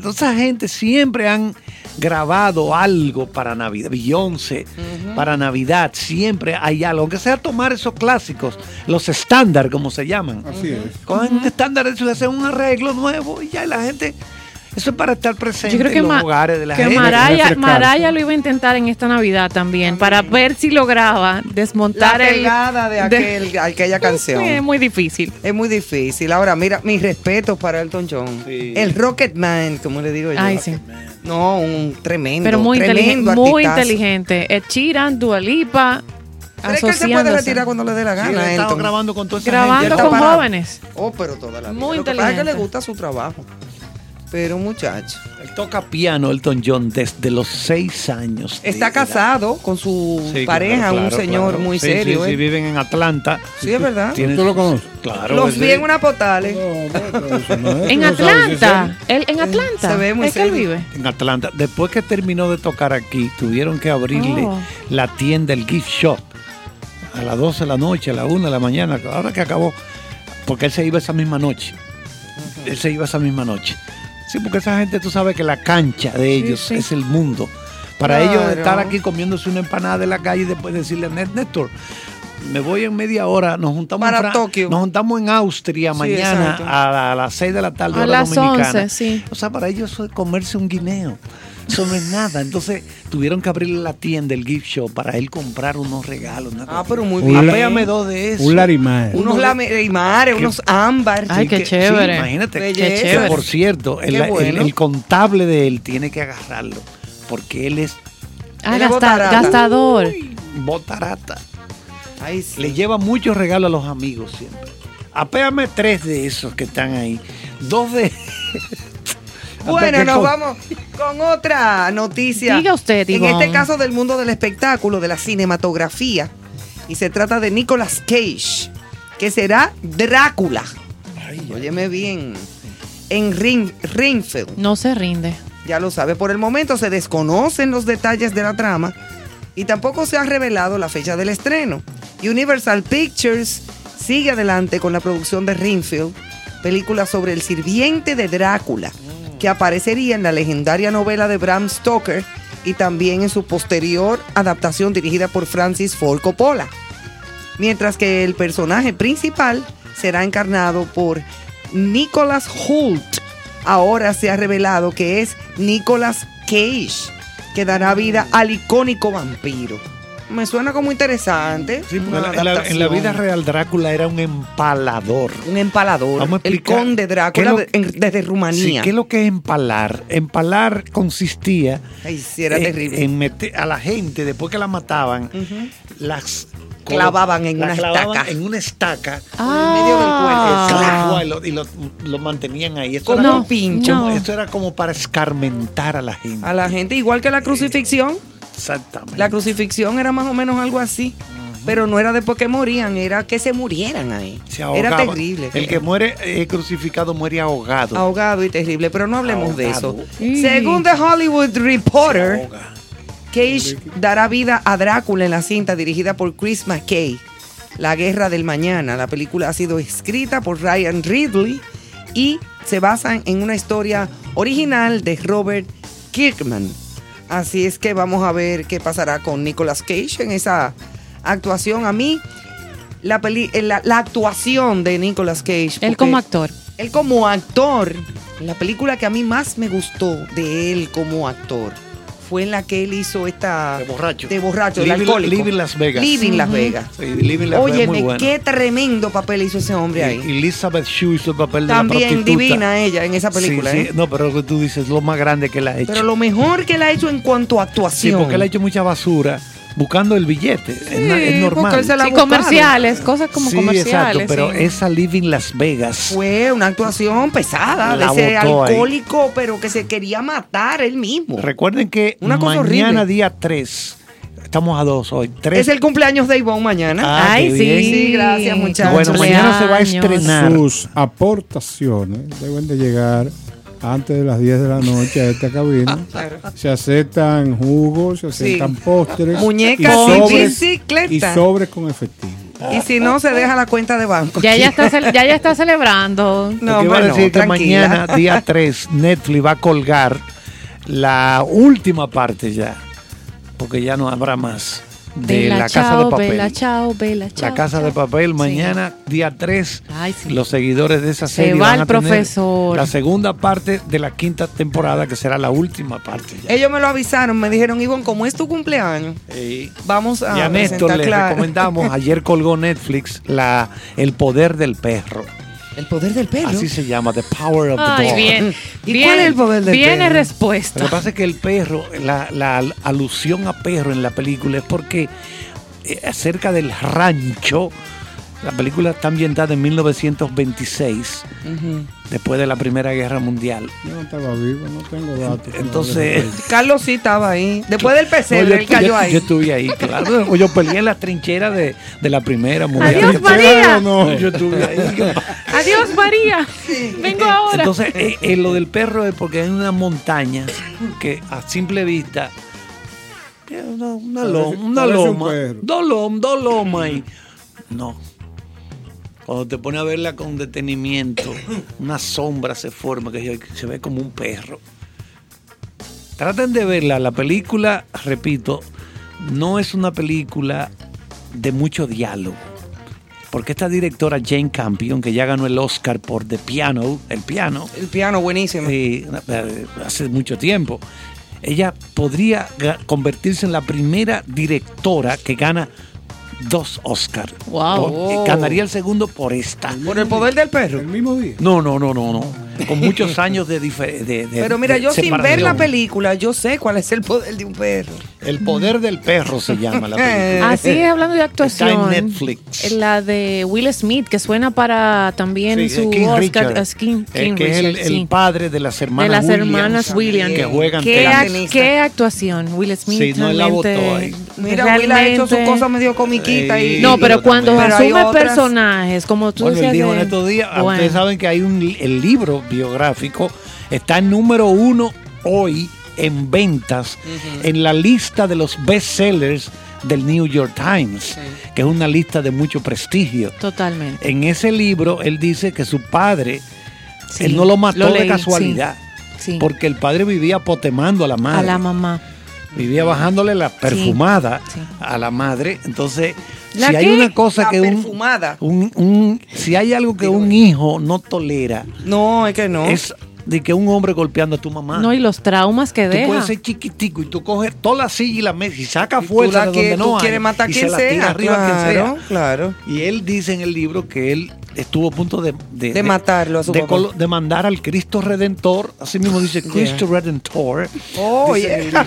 toda esa gente siempre han grabado algo para Navidad, Beyoncé, para Navidad, siempre hay algo, aunque sea tomar esos clásicos, los estándar como se llaman. así es. Cogen un estándar de eso y hacen un arreglo nuevo y ya la gente, eso es para estar presente Yo creo que, en los hogares de la que gente. Maraya. Maraya lo iba a intentar en esta Navidad también, para ver si lograba La desmontar el... pegada de, aquel, aquella canción. Sí, es muy difícil. Es muy difícil. Ahora, mira, mis respetos para Elton John. Sí. El Rocket Man, como le digo yo. Ay, sí. No, un tremendo. Pero muy inteligente, muy inteligente. Ed Sheeran, Dua Lipa, ¿Crees que él se puede retirar cuando le dé la Sí, él gana? ha estado Elton? grabando con toda esa Grabando gente. con jóvenes. Oh, pero toda la vida. Muy Lo que pasa es que le inteligente. gusta su trabajo. Pero muchacho. Él toca piano Elton John desde los seis años. Está edad. casado con su Sí, pareja, claro, un claro, señor claro. muy Sí, serio. Sí, sí, ¿eh? viven en Atlanta. Sí, es verdad. Tienen- ¿Tú lo conoces? Claro. Los vi en una potales. No, no En no sabes si es Atlanta. Él, en Atlanta. Se ve muy es que él serio. vive. en Atlanta. Después que terminó de tocar aquí, tuvieron que abrirle Oh. la tienda, el gift shop, a las 12 de la noche, a las 1 de la mañana, ahora que acabó, porque él se iba esa misma noche. Él se iba esa misma noche. Sí, porque esa gente, tú sabes que la cancha de ellos sí. es el mundo. Para Claro. ellos estar aquí comiéndose una empanada de la calle y después decirle a Net Néstor, me voy en media hora, nos juntamos, Para en Tokio. nos juntamos en Austria Sí, mañana a, la- a las 6 de la tarde, A hora las dominicana. 11, sí. O sea, para ellos eso es comerse un guineo. Eso no es nada. Entonces tuvieron que abrirle la tienda, el gift shop, para él comprar unos regalos. una Ah, cosa. pero muy bien. Apéame dos de esos. Un larimar. Unos lamimares, unos ámbar. Ay, qué que- chévere. sí, imagínate. Belleza. Qué Que, chévere. por cierto, el, Qué el- bueno. el contable de él tiene que agarrarlo. Porque él es Ah, Él es gasta- botarata. gastador. botarata. Ay, sí. Le lleva muchos regalos a los amigos siempre. Apéame tres de esos que están ahí. Dos de. Bueno, nos vamos con otra noticia. Diga usted, En Ivonne. este caso del mundo del espectáculo, de la cinematografía. Y se trata de Nicolas Cage, que será Drácula. Óyeme bien. En Ring, Ringfield. No se rinde. Ya lo sabe. Por el momento se desconocen los detalles de la trama y tampoco se ha revelado la fecha del estreno. Universal Pictures sigue adelante con la producción de Ringfield, película sobre el sirviente de Drácula, que aparecería en la legendaria novela de Bram Stoker y también en su posterior adaptación dirigida por Francis Ford Coppola. Mientras que el personaje principal será encarnado por Nicholas Hoult, ahora se ha revelado que es Nicolas Cage, que dará vida al icónico vampiro. Me suena como interesante. Sí, porque una en, la, en la adaptación. vida real Drácula era un empalador. Un empalador. Vamos a el explicar conde Drácula lo- de- en- desde Sí, Rumanía. ¿Qué es lo que es empalar? Empalar consistía Ay, sí, era en- terrible. en meter a la gente, después que la mataban, las Clavaban en la una clavaban estaca. en una estaca En medio del Ah. cuerpo. Claro, y lo, mantenían ahí. Eso Como era, un pincho. como- eso era como para escarmentar a la gente. A la gente, igual que la crucifixión. Exactamente. La crucifixión era más o menos algo así. Pero no era después que morían, era que se murieran ahí. Se Era terrible. El que muere eh, crucificado muere ahogado. ahogado y terrible, pero no hablemos de eso. Según The Hollywood Reporter, Cage dará vida a Drácula en la cinta dirigida por Chris McKay, La Guerra del Mañana. La película ha sido escrita por Ryan Ridley y se basa en una historia original de Robert Kirkman. Así es que vamos a ver qué pasará con Nicolas Cage en esa actuación. A mí, la, peli- eh, la, la actuación de Nicolas Cage. Él como actor. él como actor, la película que a mí más me gustó de él como actor fue en la que él hizo esta... De borracho. De borracho, de Living- alcohólico. Living Las Vegas. Living Las. Vegas. Sí, Living Las Vegas, Óyeme, bueno. qué tremendo papel hizo ese hombre ahí. Y Elizabeth Shue hizo el papel de la También prostituta. divina ella en esa película. Sí, sí. ¿eh? No, pero lo que tú dices, lo más grande que él ha hecho. Pero lo mejor que él ha hecho en cuanto a Sí, actuación. porque él ha hecho mucha basura buscando el billete. es, na- es porque normal. Sí, buscaron. comerciales, cosas como sí, comerciales. exacto, pero sí. esa Living Las Vegas. Fue una actuación pesada La de ese botó ahí. alcohólico, pero que se quería matar él mismo. Recuerden que Una cosa mañana horrible. día 3, estamos a 2 hoy, 3. Es el cumpleaños de Ivonne mañana. Ah, Ay, sí. bien. Sí, gracias, muchachos. Bueno, mañana se va a estrenar. Sus aportaciones deben de llegar antes de las 10 de la noche a esta cabina. Claro. Se aceptan jugos, se aceptan postres. Muñecas y y sobres, y sobres con efectivo. Y si no, se deja la cuenta de banco. Ya ya está, ya ya está celebrando. No, que iba a bueno, decir que mañana, día 3, Netflix va a colgar la última parte ya, porque ya no habrá más, de Bella, La Casa chao, de Papel. Bella, chao, Bella, chao. la Casa de. Papel, mañana, día 3, Ay, sí. los seguidores de esa Se serie va van el a tener profesor. la segunda parte de la quinta temporada, que será la última parte ya. Ellos me lo avisaron, me dijeron, Ivonne, como es tu cumpleaños, Y- vamos a y a Néstor le claro. recomendamos, ayer colgó Netflix la El Poder del Perro. El poder del perro. Así se llama, The Power of the Ay, Dog. bien. ¿Y Bien- cuál es el poder del Viene perro? respuesta. Lo que pasa es que el perro, la, la al- alusión a perro en la película es porque eh, acerca del rancho, la película está ambientada en 1926, Ujú. después de la Primera Guerra Mundial. Yo no estaba vivo, no tengo datos. Entonces, Carlos sí estaba ahí. Después del no, yo, él cayó yo- ahí. yo estuve ahí, claro. Yo peleé en la trinchera de, de la Primera Mundial. Adiós, María. No, yo estuve ahí. Adiós, María. Vengo ahora. Entonces, eh, eh, lo del perro es porque hay una montaña que a simple vista. eh, Una, una loma, una loma, dos lomas, dos lomas y no. Cuando te pones a verla con detenimiento, una sombra se forma que se ve como un perro. Traten de verla, la película, repito, no es una película de mucho diálogo. Porque esta directora Jane Campion, que ya ganó el Oscar por The Piano, el piano, El piano buenísimo. eh, hace mucho tiempo, ella podría convertirse en la primera directora que gana dos Oscars. Wow. Por- eh, ganaría el segundo por esta. Por el poder del perro. El mismo día. No, no, no, no, no. Con muchos años de diferencia. Pero mira, yo sin ver la película, yo sé cuál es el poder de un perro. El poder del perro se llama la película. Así es, hablando de actuación. Está en Netflix. La de Will Smith, que suena para también Sí, su King Oscar. Richard, as King, eh, King que es el, Richard, el sí. padre de las hermanas de las Williams, hermanas Williams. que juegan ¿Qué, qué actuación, Will Smith. Sí, no, él la botó ahí. Mira, Will ha hecho su cosa medio comiquita y. No, pero cuando. Pero asume personajes, como tú Bueno, él decías. dijo en de- estos días, ah, Bueno. ustedes saben que hay un el libro biográfico está en número uno hoy en ventas en la lista de los bestsellers del New York Times, que es una lista de mucho prestigio. Totalmente. En ese libro él dice que su padre, Sí, él no lo mató de leí, casualidad, sí, sí. porque el padre vivía apotemando a la madre. A la mamá. Vivía bajándole la perfumada sí. a la madre. Entonces, ¿La si hay una cosa La que un, perfumada. un- un- si hay algo que un hijo no tolera, No, es que no. es de que un hombre golpeando a tu mamá. No, y los traumas que Tú deja. puedes ser chiquitico y tú coges toda la silla y la mesa y saca tú fuerza de que- donde tú no hay. quieres matar a y quien se la sea, tira arriba a quien claro, sea. claro. Y él dice en el libro que él estuvo a punto de... De matarlo a su de, papá. de mandar al Cristo Redentor. Así mismo dice Cristo Redentor. Oh, Dice yeah.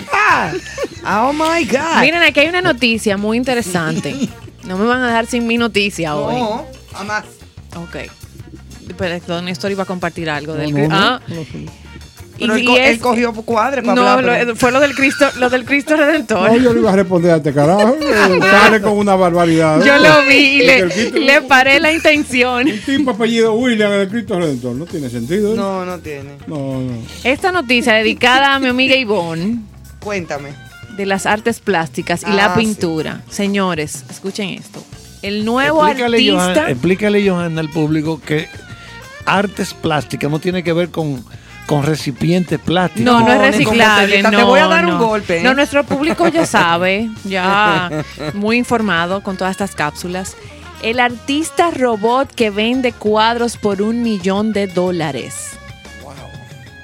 oh my God. Miren, aquí hay una noticia muy interesante. No me van a dejar sin mi noticia hoy. No, jamás. Ok. Pero Néstor iba a compartir algo del No, no, ah, no, no. y- Pero él, y es- él cogió cuadre para No, hablar. lo- pero- fue lo del Cristo, lo del Cristo Redentor. No, yo le iba a responder a este carajo. eh, Sale con una barbaridad. Yo lo vi y le, Cristo- le paré la intención. Un tipo apellido William en el Cristo Redentor. No tiene sentido. ¿eh? No, no tiene. No, no. Esta noticia dedicada a mi amiga Ivonne Cuéntame. de las artes plásticas y la Ah, sí. pintura. Señores, escuchen esto. El nuevo Explícale, artista. Johan- explícale, Johanna, al público que artes plásticas no tiene que ver con, con recipientes plásticos. No, no es reciclable. No, Te voy a dar un golpe, ¿eh? No, nuestro público ya sabe, ya muy informado con todas estas cápsulas. El artista robot que vende cuadros por un millón de dólares.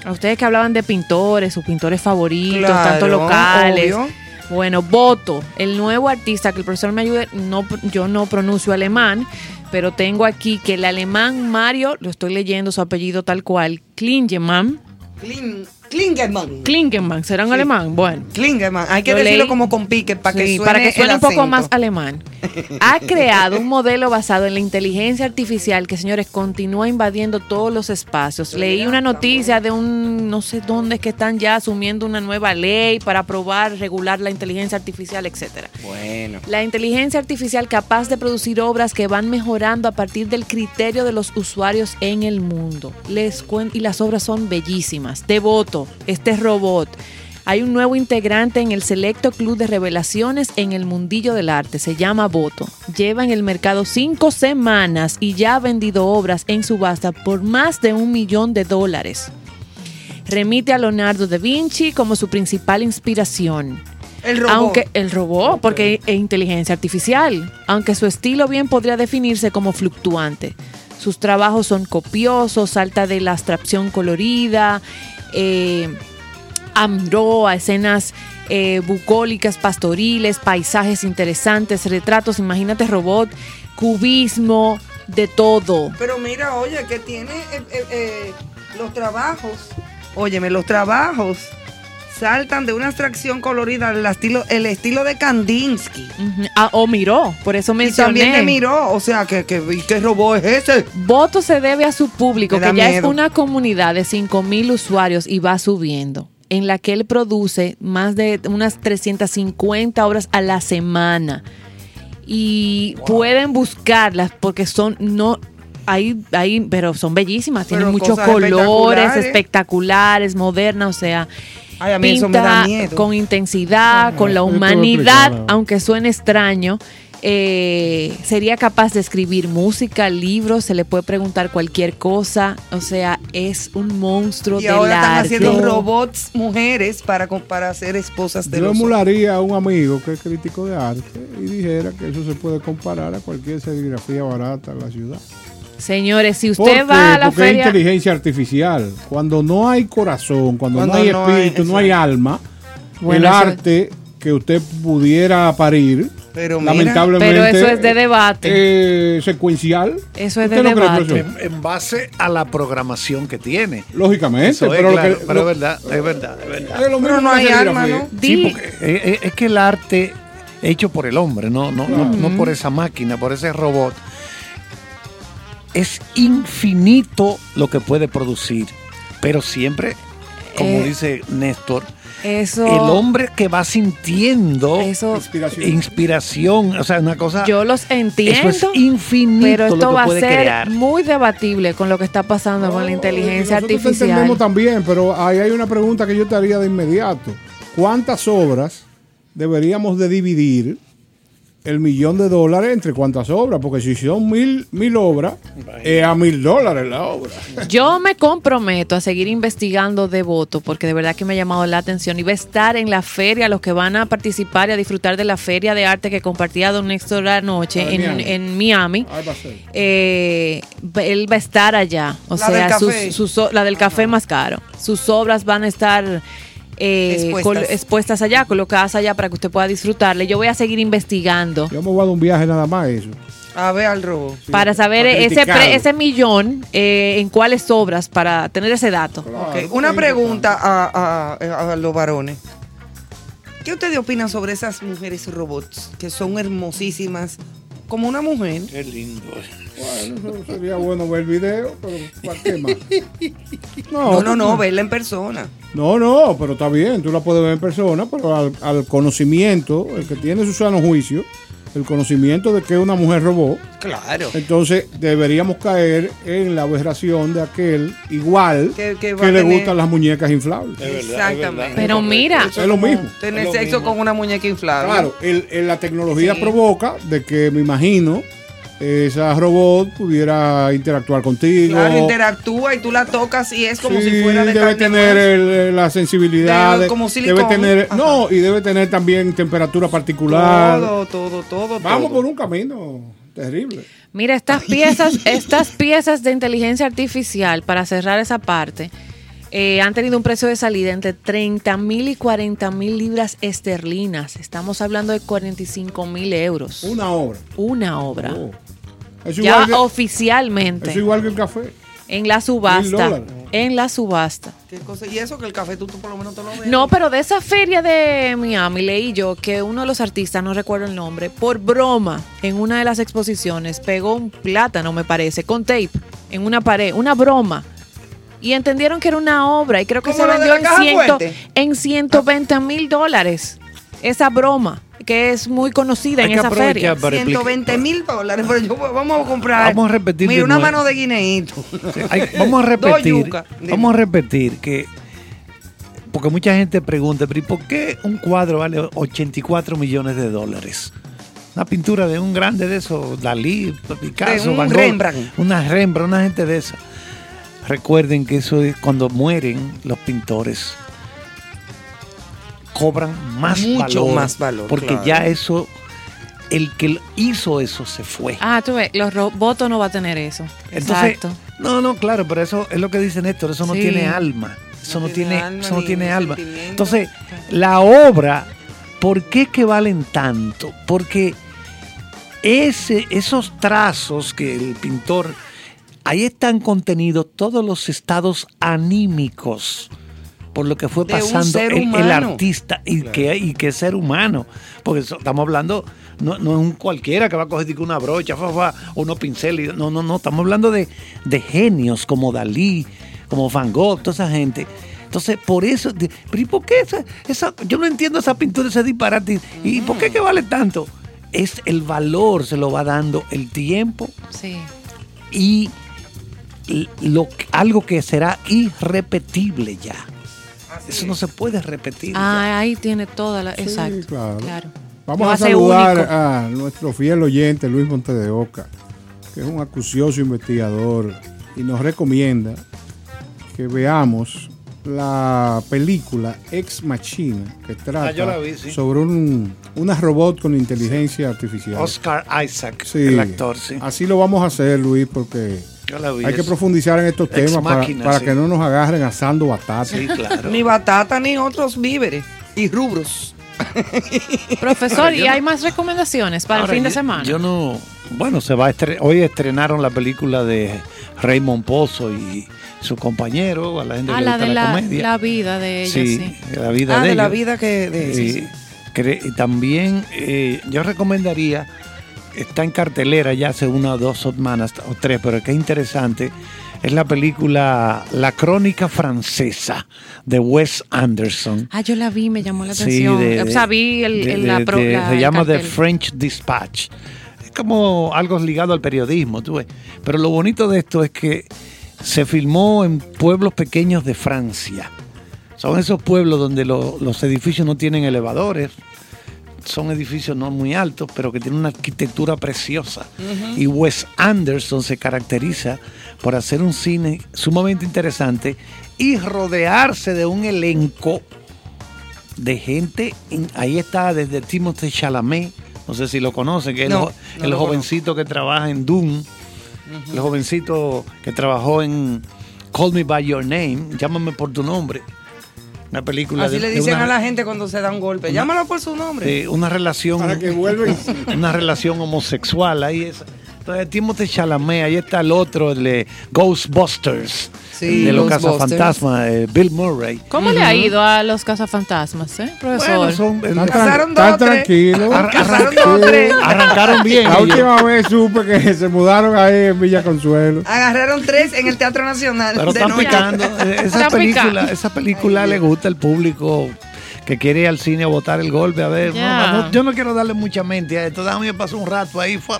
A ustedes que hablaban de pintores, sus pintores favoritos, Claro, tanto locales. obvio. Bueno, Boto, el nuevo artista, que el profesor me ayude, no, yo no pronuncio alemán, pero tengo aquí que el alemán Mario, lo estoy leyendo su apellido tal cual, Klingemann, Kling- Klingerman. Klingemann, ¿será un alemán? Bueno. Klingerman. Hay que Lo decirlo leí. como con pique para que suene para que suene el un poco más alemán. Ha creado un modelo basado en la inteligencia artificial que, señores, continúa invadiendo todos los espacios. Leí una noticia de un, no sé dónde es que están ya asumiendo una nueva ley para aprobar, regular la inteligencia artificial, etcétera. Bueno. La inteligencia artificial capaz de producir obras que van mejorando a partir del criterio de los usuarios en el mundo. Les cuen- y las obras son bellísimas. Devoto, este robot. Hay un nuevo integrante en el selecto club de revelaciones en el mundillo del arte. Se llama Voto. Lleva en el mercado cinco semanas y ya ha vendido obras en subasta por más de un millón de dólares. Remite a Leonardo da Vinci como su principal inspiración. El robot. Aunque el robot, porque es inteligencia artificial, aunque su estilo bien podría definirse como fluctuante. Sus trabajos son copiosos, salta de la abstracción colorida, eh, escenas eh, bucólicas, pastoriles, paisajes interesantes, retratos, imagínate robot, cubismo, de todo. Pero mira, oye, que tiene eh, eh, eh, los trabajos. Óyeme, los trabajos saltan de una abstracción colorida al estilo, el estilo de Kandinsky. Ah, o miró, por eso Y mencioné. también de Miró, o sea, que, que, ¿y ¿qué robot es ese? Voto se debe a su público, que ya es una comunidad de 5 mil usuarios y va subiendo, en la que él produce más de unas 350 obras a la semana. Y pueden buscarlas porque son, no, hay, hay, pero son bellísimas, tienen muchos colores espectaculares. espectaculares, modernas, o sea, Ay, a mí eso me da pinta miedo. con intensidad, con la humanidad, aunque suene extraño. eh, sería capaz de escribir música, libros, se le puede preguntar cualquier cosa, o sea, es un monstruo Y del ahora están arte. haciendo robots mujeres para, con- para ser esposas de Yo los emularía a un amigo que es crítico de arte y dijera que eso se puede comparar a cualquier serigrafía barata en la ciudad. Señores, si ¿Por usted qué? va a la Porque es feria, inteligencia artificial. Cuando no hay corazón, cuando, Cuando no hay no hay- espíritu, no hay alma, Bueno, el eso- arte que usted pudiera parir, Pero mira, lamentablemente, pero eso es de debate. eh, secuencial. Eso es de ¿Usted no cree, debate. En, en base a la programación que tiene. Lógicamente, Eso es, pero, lo claro, que- pero lo- es verdad, es verdad, es verdad. es lo mismo Pero no hay alma. ¿no? Sí, porque eh, eh, es que el arte hecho por el hombre, no, no, no, no por esa máquina, por ese robot, es infinito lo que puede producir, pero siempre, como Eh, dice Néstor, Eso, el hombre que va sintiendo eso, Inspiración. inspiración, o sea, una cosa, yo los entiendo. eso es infinito Pero lo esto que va a ser crear. muy debatible con lo que está pasando con la inteligencia te artificial. entendemos también, pero ahí hay una pregunta que yo te haría de inmediato. ¿Cuántas obras deberíamos de dividir el millón de dólares entre cuántas obras, porque si son mil, mil obras, es a mil dólares la obra. Yo me comprometo a seguir investigando de voto porque de verdad que me ha llamado la atención y va a estar en la feria, los que van a participar y a disfrutar de la feria de arte que compartía Don Néstor anoche en en, Miami. en Miami. Ahí va a ser. Eh, él va a estar allá, o La sea, del sus- café. sus o- la del café más caro. Sus obras van a estar eh, Expuestas. col- expuestas allá, colocadas allá para que usted pueda disfrutarle. Yo voy a seguir investigando Yo me voy a dar un viaje nada más eso. A ver al robo. para saber ese, pre- ese millón eh, en cuáles obras, para tener ese dato. Una pregunta a, a- a los varones. ¿Qué ustedes opinan sobre esas mujeres robots que son hermosísimas como una mujer? Qué lindo. Bueno, sería bueno ver el video, pero ¿para qué más? No, no, no, verla en persona. No, no, pero está bien, tú la puedes ver en persona, pero al, al conocimiento, el que tiene su sano juicio, el conocimiento de que es una mujer robó, Claro. entonces deberíamos caer en la aberración de aquel igual Que- le tener- gustan las muñecas inflables. Exactamente. Pero mira, Es lo mismo. Tener sexo con una muñeca inflable. Claro, el- el- la tecnología Sí. provoca de que me imagino esa robot pudiera interactuar contigo. Claro, interactúa y tú la tocas y es como Sí, si fuera de debe tener el- la sensibilidad, De- como debe tener, Ajá. no, y debe tener también temperatura particular. Todo, todo, todo. Vamos todo. por un camino terrible. Mira, estas piezas, estas piezas de inteligencia artificial, para cerrar esa parte, eh, han tenido un precio de salida entre 30 mil y 40 mil libras esterlinas. Estamos hablando de 45 mil euros. Una obra. Una obra. Oh. Es ya que, oficialmente. es igual que el café. En la subasta. En la subasta. ¿Qué cosa? Y eso que el café tú, tú por lo menos te lo ves. No, pero de esa feria de Miami leí yo que uno de los artistas, no recuerdo el nombre, por broma, en una de las exposiciones, pegó un plátano, me parece, con tape, en una pared, una broma. Y entendieron que era una obra y creo que ¿Como se vendió en, ciento, en 120 mil dólares. Esa broma, que es muy conocida Hay en que esa feria. aprovechar para explicar. 120 mil dólares, pero yo vamos a comprar. Vamos a repetir Mira, una mano de guineíto. Vamos a repetir. Vamos a repetir que. Porque mucha gente pregunta, pero ¿y por qué un cuadro vale 84 millones de dólares? Una pintura de un grande de esos, Dalí, Picasso, De un Van Gogh, Rembrandt. Una Rembrandt, una gente de esa. Recuerden que eso es cuando mueren los pintores. Cobran más Mucho valor. más valor, Porque claro. ya eso, el que hizo eso se fue. Ah, tú ves, los robots no va a tener eso. Entonces, Exacto. no, no, claro, pero eso es lo que dice Néstor, eso no Sí. tiene alma. Eso no, No tiene, tiene alma eso no tiene alma. Entonces, la obra, ¿por qué que valen tanto? Porque ese, esos trazos que el pintor, ahí están contenidos todos los estados anímicos por lo que fue pasando el, artista y que y que ser humano. Porque eso- estamos hablando no, no es un cualquiera que va a coger una brocha fa, fa, o unos pinceles no no no estamos hablando de, de genios como Dalí como Van Gogh toda esa gente. Entonces por eso pero ¿y por qué esa, esa- yo no entiendo esa pintura ese disparate y por qué que vale tanto es el valor se lo va dando el tiempo Sí. y lo, algo que será irrepetible ya. Eso no se puede repetir. ya. Ah, ahí tiene toda la. Exacto. claro. claro. Vamos Lo a saludar único. a nuestro fiel oyente Luis Monte de Oca, que es un acucioso investigador y nos recomienda que veamos la película Ex Machina, que trata Ah, vi, sí. sobre un, una robot con inteligencia artificial. Oscar Isaac, Sí, el actor, sí. Así lo vamos a hacer, Luis, porque Hay que profundizar en estos Ex temas para, Machina, para sí. que no nos agarren asando batata. Sí, claro. Ni batata ni otros víveres y rubros. Profesor, ¿y hay más recomendaciones para el fin de yo- semana? Yo no. Bueno, se va a estre- hoy estrenaron la película de Raymond Pozo y su compañero, a la gente ah, que la gusta de la, la, comedia. la vida de ella, sí. sí, la vida Ah, de, de la ellos. vida que. De, sí, Y sí. cre- y también eh, yo recomendaría, está en cartelera ya hace una o dos semanas o tres, pero que es interesante, es la película La Crónica Francesa de Wes Anderson. Ah, yo la vi, me llamó la Sí, atención. de- o sea, vi el, de- el- la, de- pro- la- se llama The. French Dispatch. Es como algo ligado al periodismo, tú ves. Pero lo bonito de esto es que se filmó en pueblos pequeños de Francia. Son esos pueblos donde lo- los edificios no tienen elevadores. Son edificios no muy altos, pero que tienen una arquitectura preciosa. Y Wes Anderson se caracteriza por hacer un cine sumamente interesante y rodearse de un elenco de gente. Ahí está desde Timothée Chalamet, no sé si lo conocen, que es el, no jovencito que trabaja en Doom, el jovencito que trabajó en Call Me By Your Name, llámame por tu nombre. Una película Así de- le dicen una- a la gente cuando se da un golpe. Llámalo por su nombre. de una relación Para que vuelva y- una relación homosexual ahí es entonces Timothée Chalamet ahí está el otro el de Ghostbusters Sí, de los cazafantasmas eh, Bill Murray ¿Cómo le ha ido a los cazafantasmas, eh, profesor? Bueno, son- Están, Casaron tran- dos, tres. tranquilos. Ar- Casaron dos tres. arrancaron bien La última vez supe que se mudaron ahí en Villa Consuelo. Agarraron tres en el Teatro Nacional. pero de están picando Eh, esa Están película picando. esa película le gusta al público que quiere ir al cine a botar el golpe a ver no, no, yo no quiero darle mucha mente a esto déjame pasar un rato ahí fue.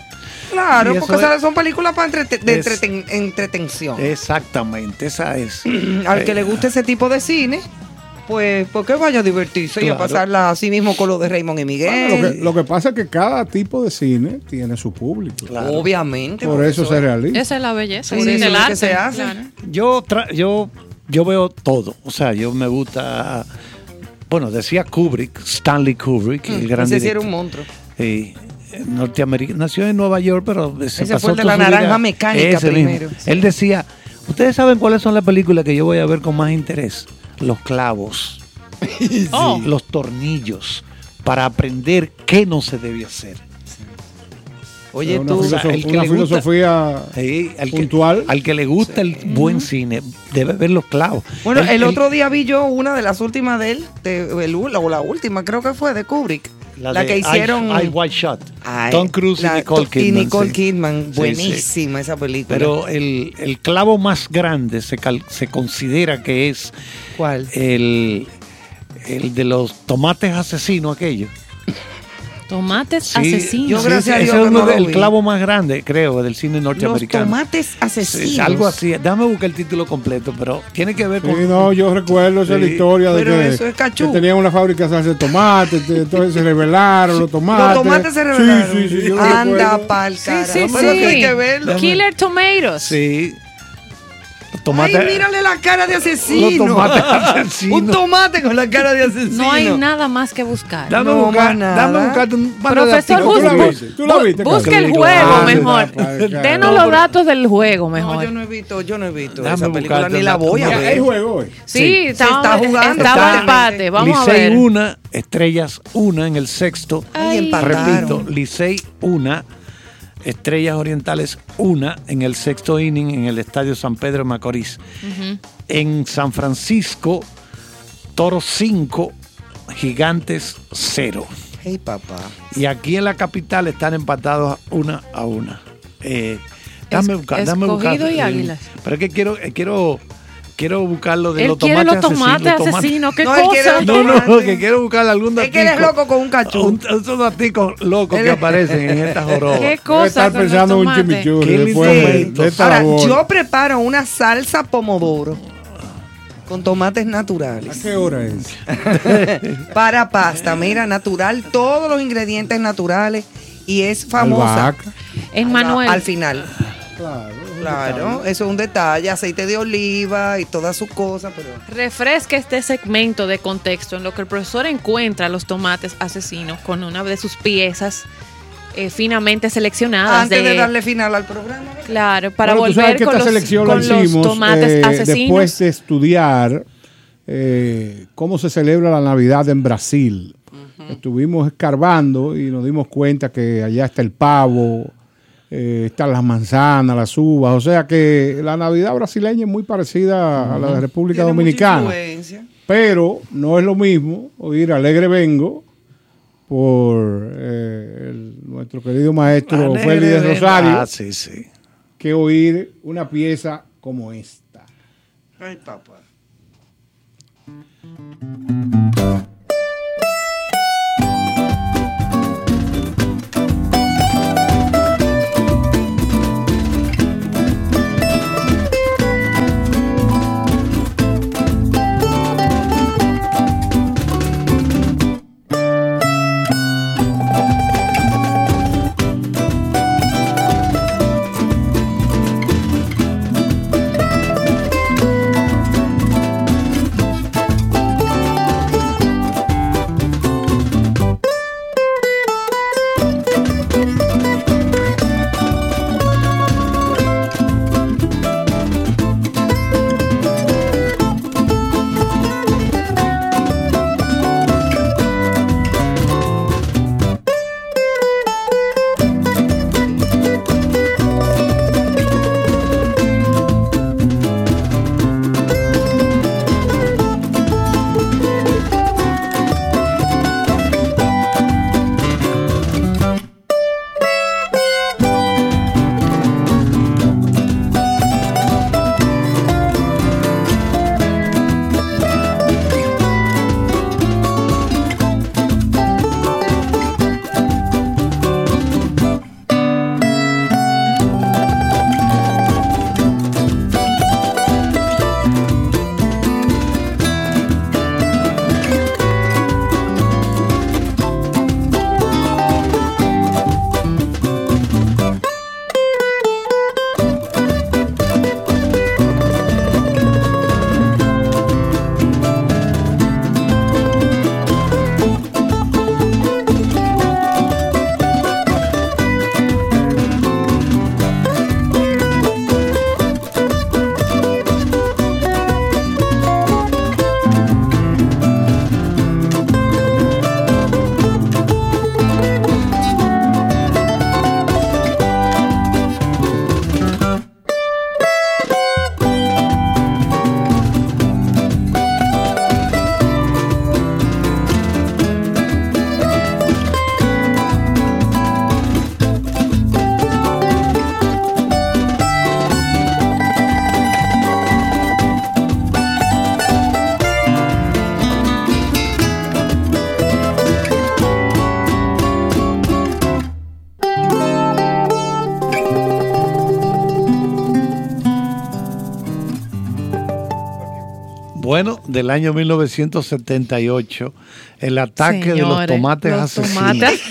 Claro, porque es- son películas para entrete- de es- entreten- entretención. exactamente esa es Al que le guste ese tipo de cine, pues, pues que vaya a divertirse y a pasarla así mismo con lo de Raymond y Miguel. Bueno, lo, que, lo que pasa es que cada tipo de cine tiene su público. Claro. Obviamente. Por eso se realiza. Esa es la belleza. Por sí, eso es que se hace. claro. Yo, tra- yo, yo veo todo. O sea, yo me gusta. Bueno, decía Kubrick, Stanley Kubrick, el gran Ese sí era un monstruo. Eh, norteamericano. Nació en Nueva York, pero se Ese pasó fue el de la vida- naranja mecánica Ese primero. Él decía: Ustedes saben cuáles son las películas que yo voy a ver con más interés: Los clavos, Oh. los tornillos, para aprender qué no se debe hacer. Oye, una tú. o sea, filoso- el que una le gusta- filosofía Sí, al, que, puntual. al que le gusta el buen cine, debe ver los clavos. Bueno, el otro día vi yo una de las últimas de él, de, el- o la última creo que fue, de Kubrick. La, de que hicieron. Eye, Eye Wide Shut. Ay, Tom Cruise la- y Nicole Kidman. Nicole sí. Kidman, Sí, sí. buenísima esa película. Pero el, el clavo más grande se, cal- se considera que es ¿Cuál? el, el de los tomates asesinos aquellos. Tomates Sí, asesinos. Yo, gracias a Dios es uno vi. clavo más grande, creo, del cine Los norteamericano. tomates Sí, asesinos. algo así. Déjame buscar el título completo, pero tiene que ver Sí, con. no, yo recuerdo esa es la Sí, historia de pero que, eso es cachú. que tenían una fábrica de tomates, te- entonces se revelaron los tomates. Los tomates se revelaron. Sí, sí, sí, Anda pa'l Sí, carajo. sí, Pero hay sí. que verlo. Killer Tomatoes. Sí. Los tomates. Ay, mírale la cara de asesino. Los tomates asesinos. Un tomate con la cara de asesino. No hay nada más que buscar. Dame, No, buscar, dame un de Profesor, datos. ¿Tú busque, viste? ¿Tú la viste, busque Carlos? el juego Ah, mejor. Denos los datos del juego No, mejor. yo no he visto, yo no he visto esa película buscarte ni la voy a una- Hay ver. juego hoy. Sí, Se está jugando. estaba Está- empate. Vamos a Licey ver. 1, Estrellas 1 en el sexto. Ay. Repito, Licey 1, Estrellas Orientales 1 en el sexto inning en el Estadio San Pedro de Macorís. En San Francisco, Toros 5, Gigantes 0. Hey, papá. Y aquí en la capital están empatados una a una. Eh, dame Es- dame escogido buscar, y eh, Águilas. Pero es que quiero, eh, quiero, quiero buscar lo de Él los quiere tomates los tomates asesinos. ¿Qué No, él quiere cosa? No, no, que quiero buscar algún Es que eres datico. loco con un cachú. Un, esos daticos locos que aparecen en esta joroba. ¿Qué cosa? estar pensando en un chimichurri después de, Ahora, labor. yo preparo una salsa pomodoro con tomates naturales. ¿A qué hora es? Para pasta, mira, natural, todos los ingredientes naturales y es famosa. Manuel. Al final. Claro. Claro, eso es un detalle, aceite de oliva y todas sus cosas, pero Refresca este segmento de contexto en lo que el profesor encuentra los tomates asesinos con una de sus piezas eh, finamente seleccionadas. antes de, darle final al programa. Claro, para Bueno, volver con, esta los, selección con la los hicimos tomates eh, asesinos. después de estudiar eh, cómo se celebra la Navidad en Brasil. Estuvimos escarbando y nos dimos cuenta que allá está el pavo, eh, están las manzanas, las uvas. O sea que la Navidad brasileña es muy parecida a la de República Tiene Dominicana. Pero no es lo mismo oír Alegre Vengo por eh, el- nuestro querido maestro Félix de. Rosario Ah, sí, sí. que oír una pieza como esta. Ay, papá. Del año 1978, el ataque de los tomates los asesinos. tomates.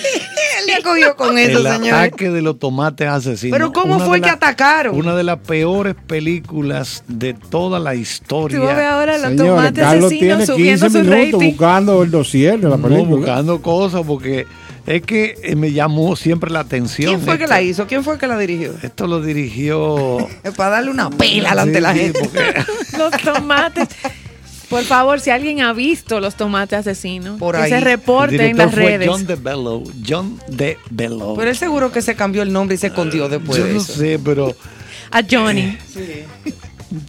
Él le cogió con eso, el señor. ataque de los tomates asesinos. Pero ¿cómo Una fue de que la- atacaron? Una de las peores películas de toda la Tú ves historia. ahora los Señores, tomates Carlos asesinos tiene subiendo 15 su minutos rating. buscando el dossier de la No, película. buscando cosas porque es que eh, me llamó siempre la atención. ¿Quién fue que la hizo? ¿Quién fue que la dirigió? Esto lo dirigió. Es para darle una pela delante de Sí, la sí, gente. porque- Los tomates. Por favor, si alguien ha visto los tomates asesinos, Por que ahí. se reporte en las fue redes. John DeBello. John DeBello. Pero él seguro que se cambió el nombre y se escondió después Yo de no sé, pero, A Johnny.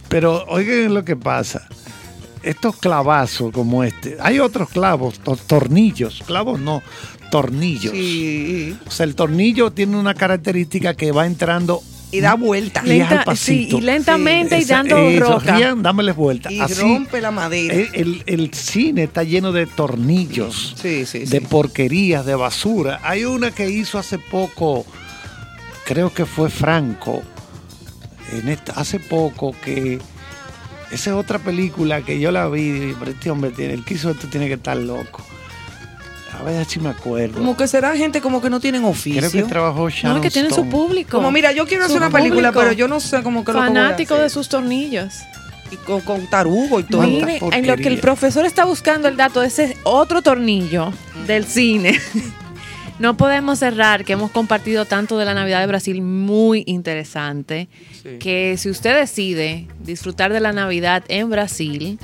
pero oigan lo que pasa. Estos clavazos como este, hay otros clavos, to- tornillos, clavos no, tornillos. Sí. O sea, el tornillo tiene una característica que va entrando Y da vuelta. y es al sí, y lentamente y Esa- dando eso, roca. rían, dámeles vuelta. Y Así, rompe la madera. el, el- el cine está lleno de tornillos, Sí, sí, de sí. porquerías, de basura. Hay una que hizo hace poco, creo que fue Franco, en esta, hace poco que esa es otra película que yo la vi, pero este hombre tiene, el que hizo esto tiene que estar loco. A ver si me acuerdo. Como que será gente como que no tienen oficio. Creo que trabajó Sharon No, que tienen su público. Como mira, yo quiero Su hacer una película, público. pero yo no sé cómo que lo que voy a Fanático de sus tornillos. Y con, con tarugo y todo. Mire, en lo que el profesor está buscando el dato de ese otro tornillo del cine. No podemos cerrar que hemos compartido tanto de la Navidad de Brasil muy interesante que si usted decide disfrutar de la Navidad en Brasil,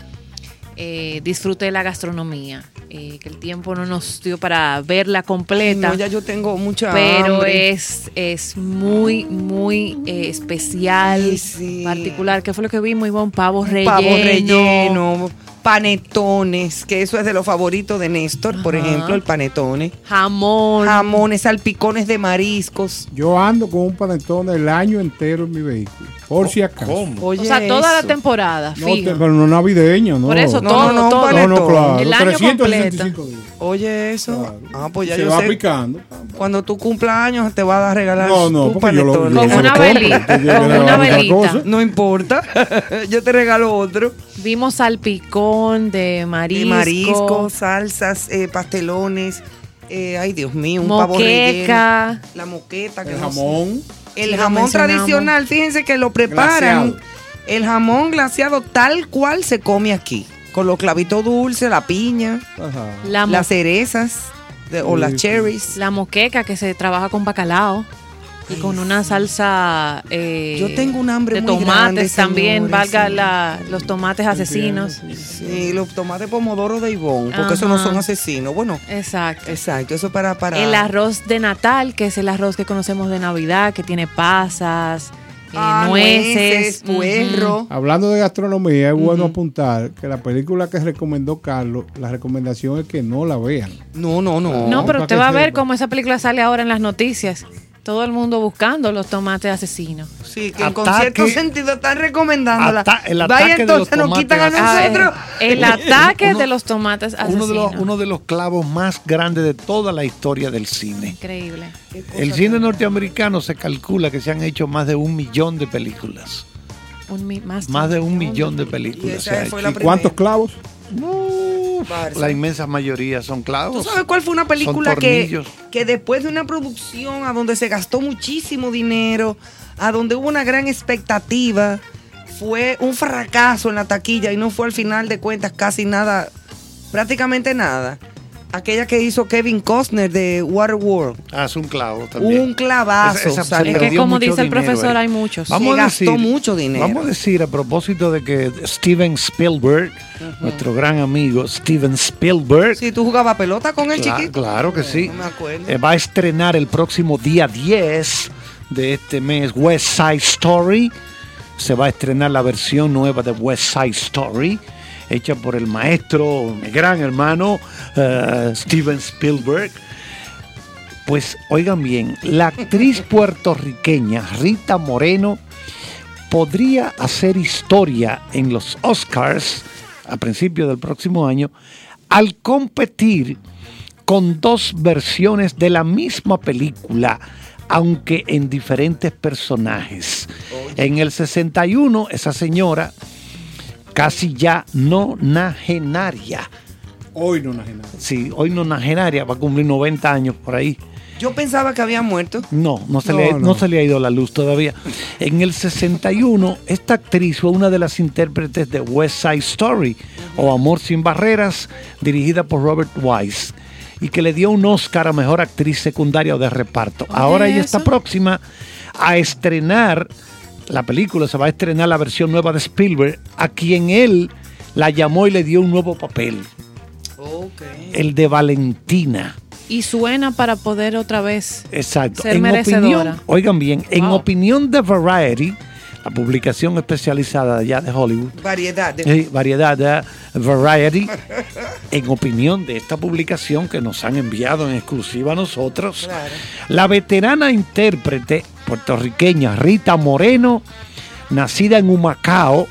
eh, disfrute de la gastronomía. eh, que el tiempo no nos dio para verla completa. No, ya yo tengo mucha pero hambre. es, es muy, muy eh, especial, particular. ¿Qué fue lo que vimos? Iba un pavo relleno. Pavo relleno, panetones, que eso es de los favoritos de Néstor, por ejemplo, el panetone. Jamón. Jamones, salpicones de mariscos. Yo ando con un panetone el año entero en mi vehículo. Por si acaso. o sea, toda la temporada, No, te- pero no navideño, ¿no? Por eso, No, todo, no, no, todo. No, no, claro. El año 365 días. Oye, eso. Ah, pues ya Se yo va sé. aplicando. Cuando tú cumplas años te va a regalar No, no, tu porque yo lo- yo Con lo una velita, con una velita. No importa. yo te regalo otro. Vimos salpicón de marisco. De marisco, salsas, eh, pastelones. eh, ay, Dios mío, un pavo relleno. Moqueca. La moqueta. que El jamón. El jamón tradicional, fíjense que lo preparan. Glaseado. El jamón glaseado tal cual se come aquí. Con los clavitos dulces, la piña, Ajá. La las cerezas de- o Sí, las cherries. La moqueca que se trabaja con bacalao. Y con una salsa eh, Yo tengo un hambre de muy tomates grande, también, señores, valga sí. la- los tomates asesinos. Sí, los tomates pomodoro de Ivonne, porque esos no son asesinos. Bueno, Exacto. exacto, eso para... para El arroz de Natal, que es el arroz que conocemos de Navidad, que tiene pasas, Ah, nueces, nueces, puerro. Hablando de gastronomía, es bueno apuntar que la película que recomendó Carlos, la recomendación es que no la vean. No, no, no. No, pero usted va a ver cómo esa película sale ahora en las noticias. Todo el mundo buscando los tomates asesinos. Sí, que en concierto sentido están recomendándola. Ata- el Vaya ataque de los entonces nos quitan a tomates Ah, eh, nosotros. el ataque Uno- de los tomates asesinos. Uno de, los, uno de los clavos más grandes de toda la historia del cine. Increíble. El cine norteamericano se calcula que se han hecho más de un millón de películas. Un mi- más, Más de un millón de películas. ¿Y cuántos clavos? La inmensa mayoría son ¿Tú clavos. sabes cuál fue una película que, que después de una producción a donde se gastó muchísimo dinero, a donde hubo una gran expectativa, fue un fracaso en la taquilla y no fue al final de cuentas casi nada, prácticamente nada? Aquella que hizo Kevin Costner de Waterworld. Ah, es un clavo también. Un clavazo. Se Es que como dice el profesor, hay muchos. Vamos Se a gastó decir, mucho dinero. Vamos a decir a propósito de que Steven Spielberg, nuestro gran amigo Steven Spielberg, Si tú jugabas pelota con el chiquito. Claro que sí. No me acuerdo. Eh, va a estrenar el próximo día 10 de este mes West Side Story. Se va a estrenar la versión nueva de West Side Story, hecha por el maestro, mi gran hermano, eh, Steven Spielberg. Pues oigan bien, la actriz puertorriqueña Rita Moreno podría hacer historia en los Oscars a principios del próximo año al competir con dos versiones de la misma película, aunque en diferentes personajes. En el 61, esa señora casi ya nonagenaria. Hoy nonagenaria. Sí, hoy nonagenaria, va a cumplir 90 años por ahí. Yo pensaba que había muerto. No, no se, No, le, no se le ha ido la luz todavía. En el 61, esta actriz fue una de las intérpretes de West Side Story o Amor sin Barreras, dirigida por Robert Wise, y que le dio un Oscar a Mejor Actriz Secundaria o de Reparto. Ahora ella está próxima a estrenar la película, se va a estrenar la versión nueva de Spielberg, a quien él la llamó y le dio un nuevo papel, el de Valentina. Y suena para poder otra vez Exacto. ser en merecedora. opinión, oigan bien, en Wow. opinión de Variety, la publicación especializada de allá de Hollywood, Variedad. de- eh, variedad de Variety, en opinión de esta publicación que nos han enviado en exclusiva a nosotros, la veterana intérprete puertorriqueña Rita Moreno, nacida en Humacao,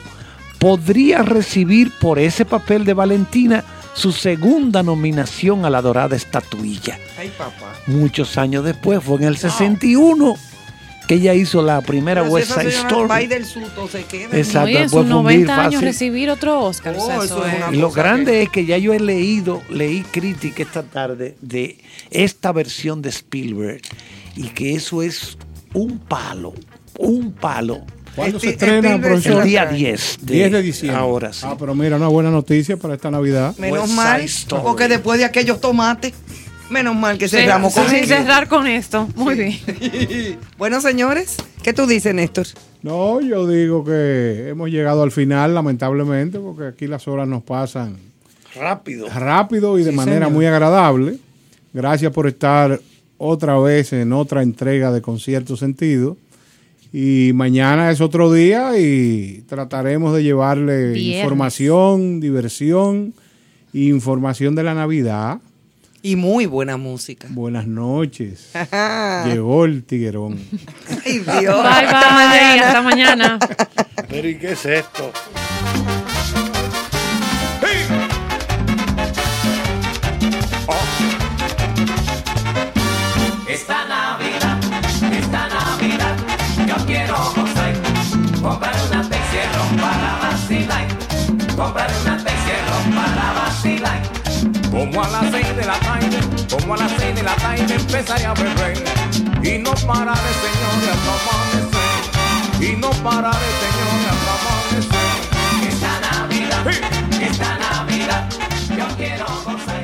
podría recibir por ese papel de Valentina su segunda nominación a la dorada estatuilla Ay, papá. muchos años después, fue en el 61 que ella hizo la primera Pero West Side Story. del susto se queda. Exacto, Oye, sus fue un bill 90 años fácil. recibir otro Oscar. o sea, Oh, eso eso es es- una Y lo grande es que ya yo he leído, leí crítica esta tarde de esta versión de Spielberg y que eso es un palo, un palo. ¿Cuándo se Este- estrena, Spielberg se profesor? El día trae. 10 de, 10 de diciembre. Ahora sí. Ah, pero mira, una buena noticia para esta Navidad. Menos West mal, porque después de aquellos tomates, menos mal que Sí, cerramos con sí, eso. cerrar con esto. Muy bien. Bueno, señores, ¿qué tú dices, Néstor? No, yo digo que hemos llegado al final, lamentablemente, porque aquí las horas nos pasan Rápido. rápido y de Sí, manera señor. muy agradable. Gracias por estar otra vez en otra entrega de Concierto Sentido. Y mañana es otro día y trataremos de llevarle Viernes. información, diversión, e información de la Navidad. Y muy buena música. Buenas noches. Ajá. Llegó el tiguerón. Ay, Dios. Bye, Hasta bye. mañana. Hasta mañana. Pero ¿y qué es esto? Comprar una Texierro para vacilar. Comprar una Texierro para vacilar. Como a las seis de la tarde, como a las seis de la tarde empezaré a beber. Y no pararé, señores, hasta amanecer. Y no pararé, señores, hasta amanecer. Esta Navidad, esta Navidad, yo quiero gozar.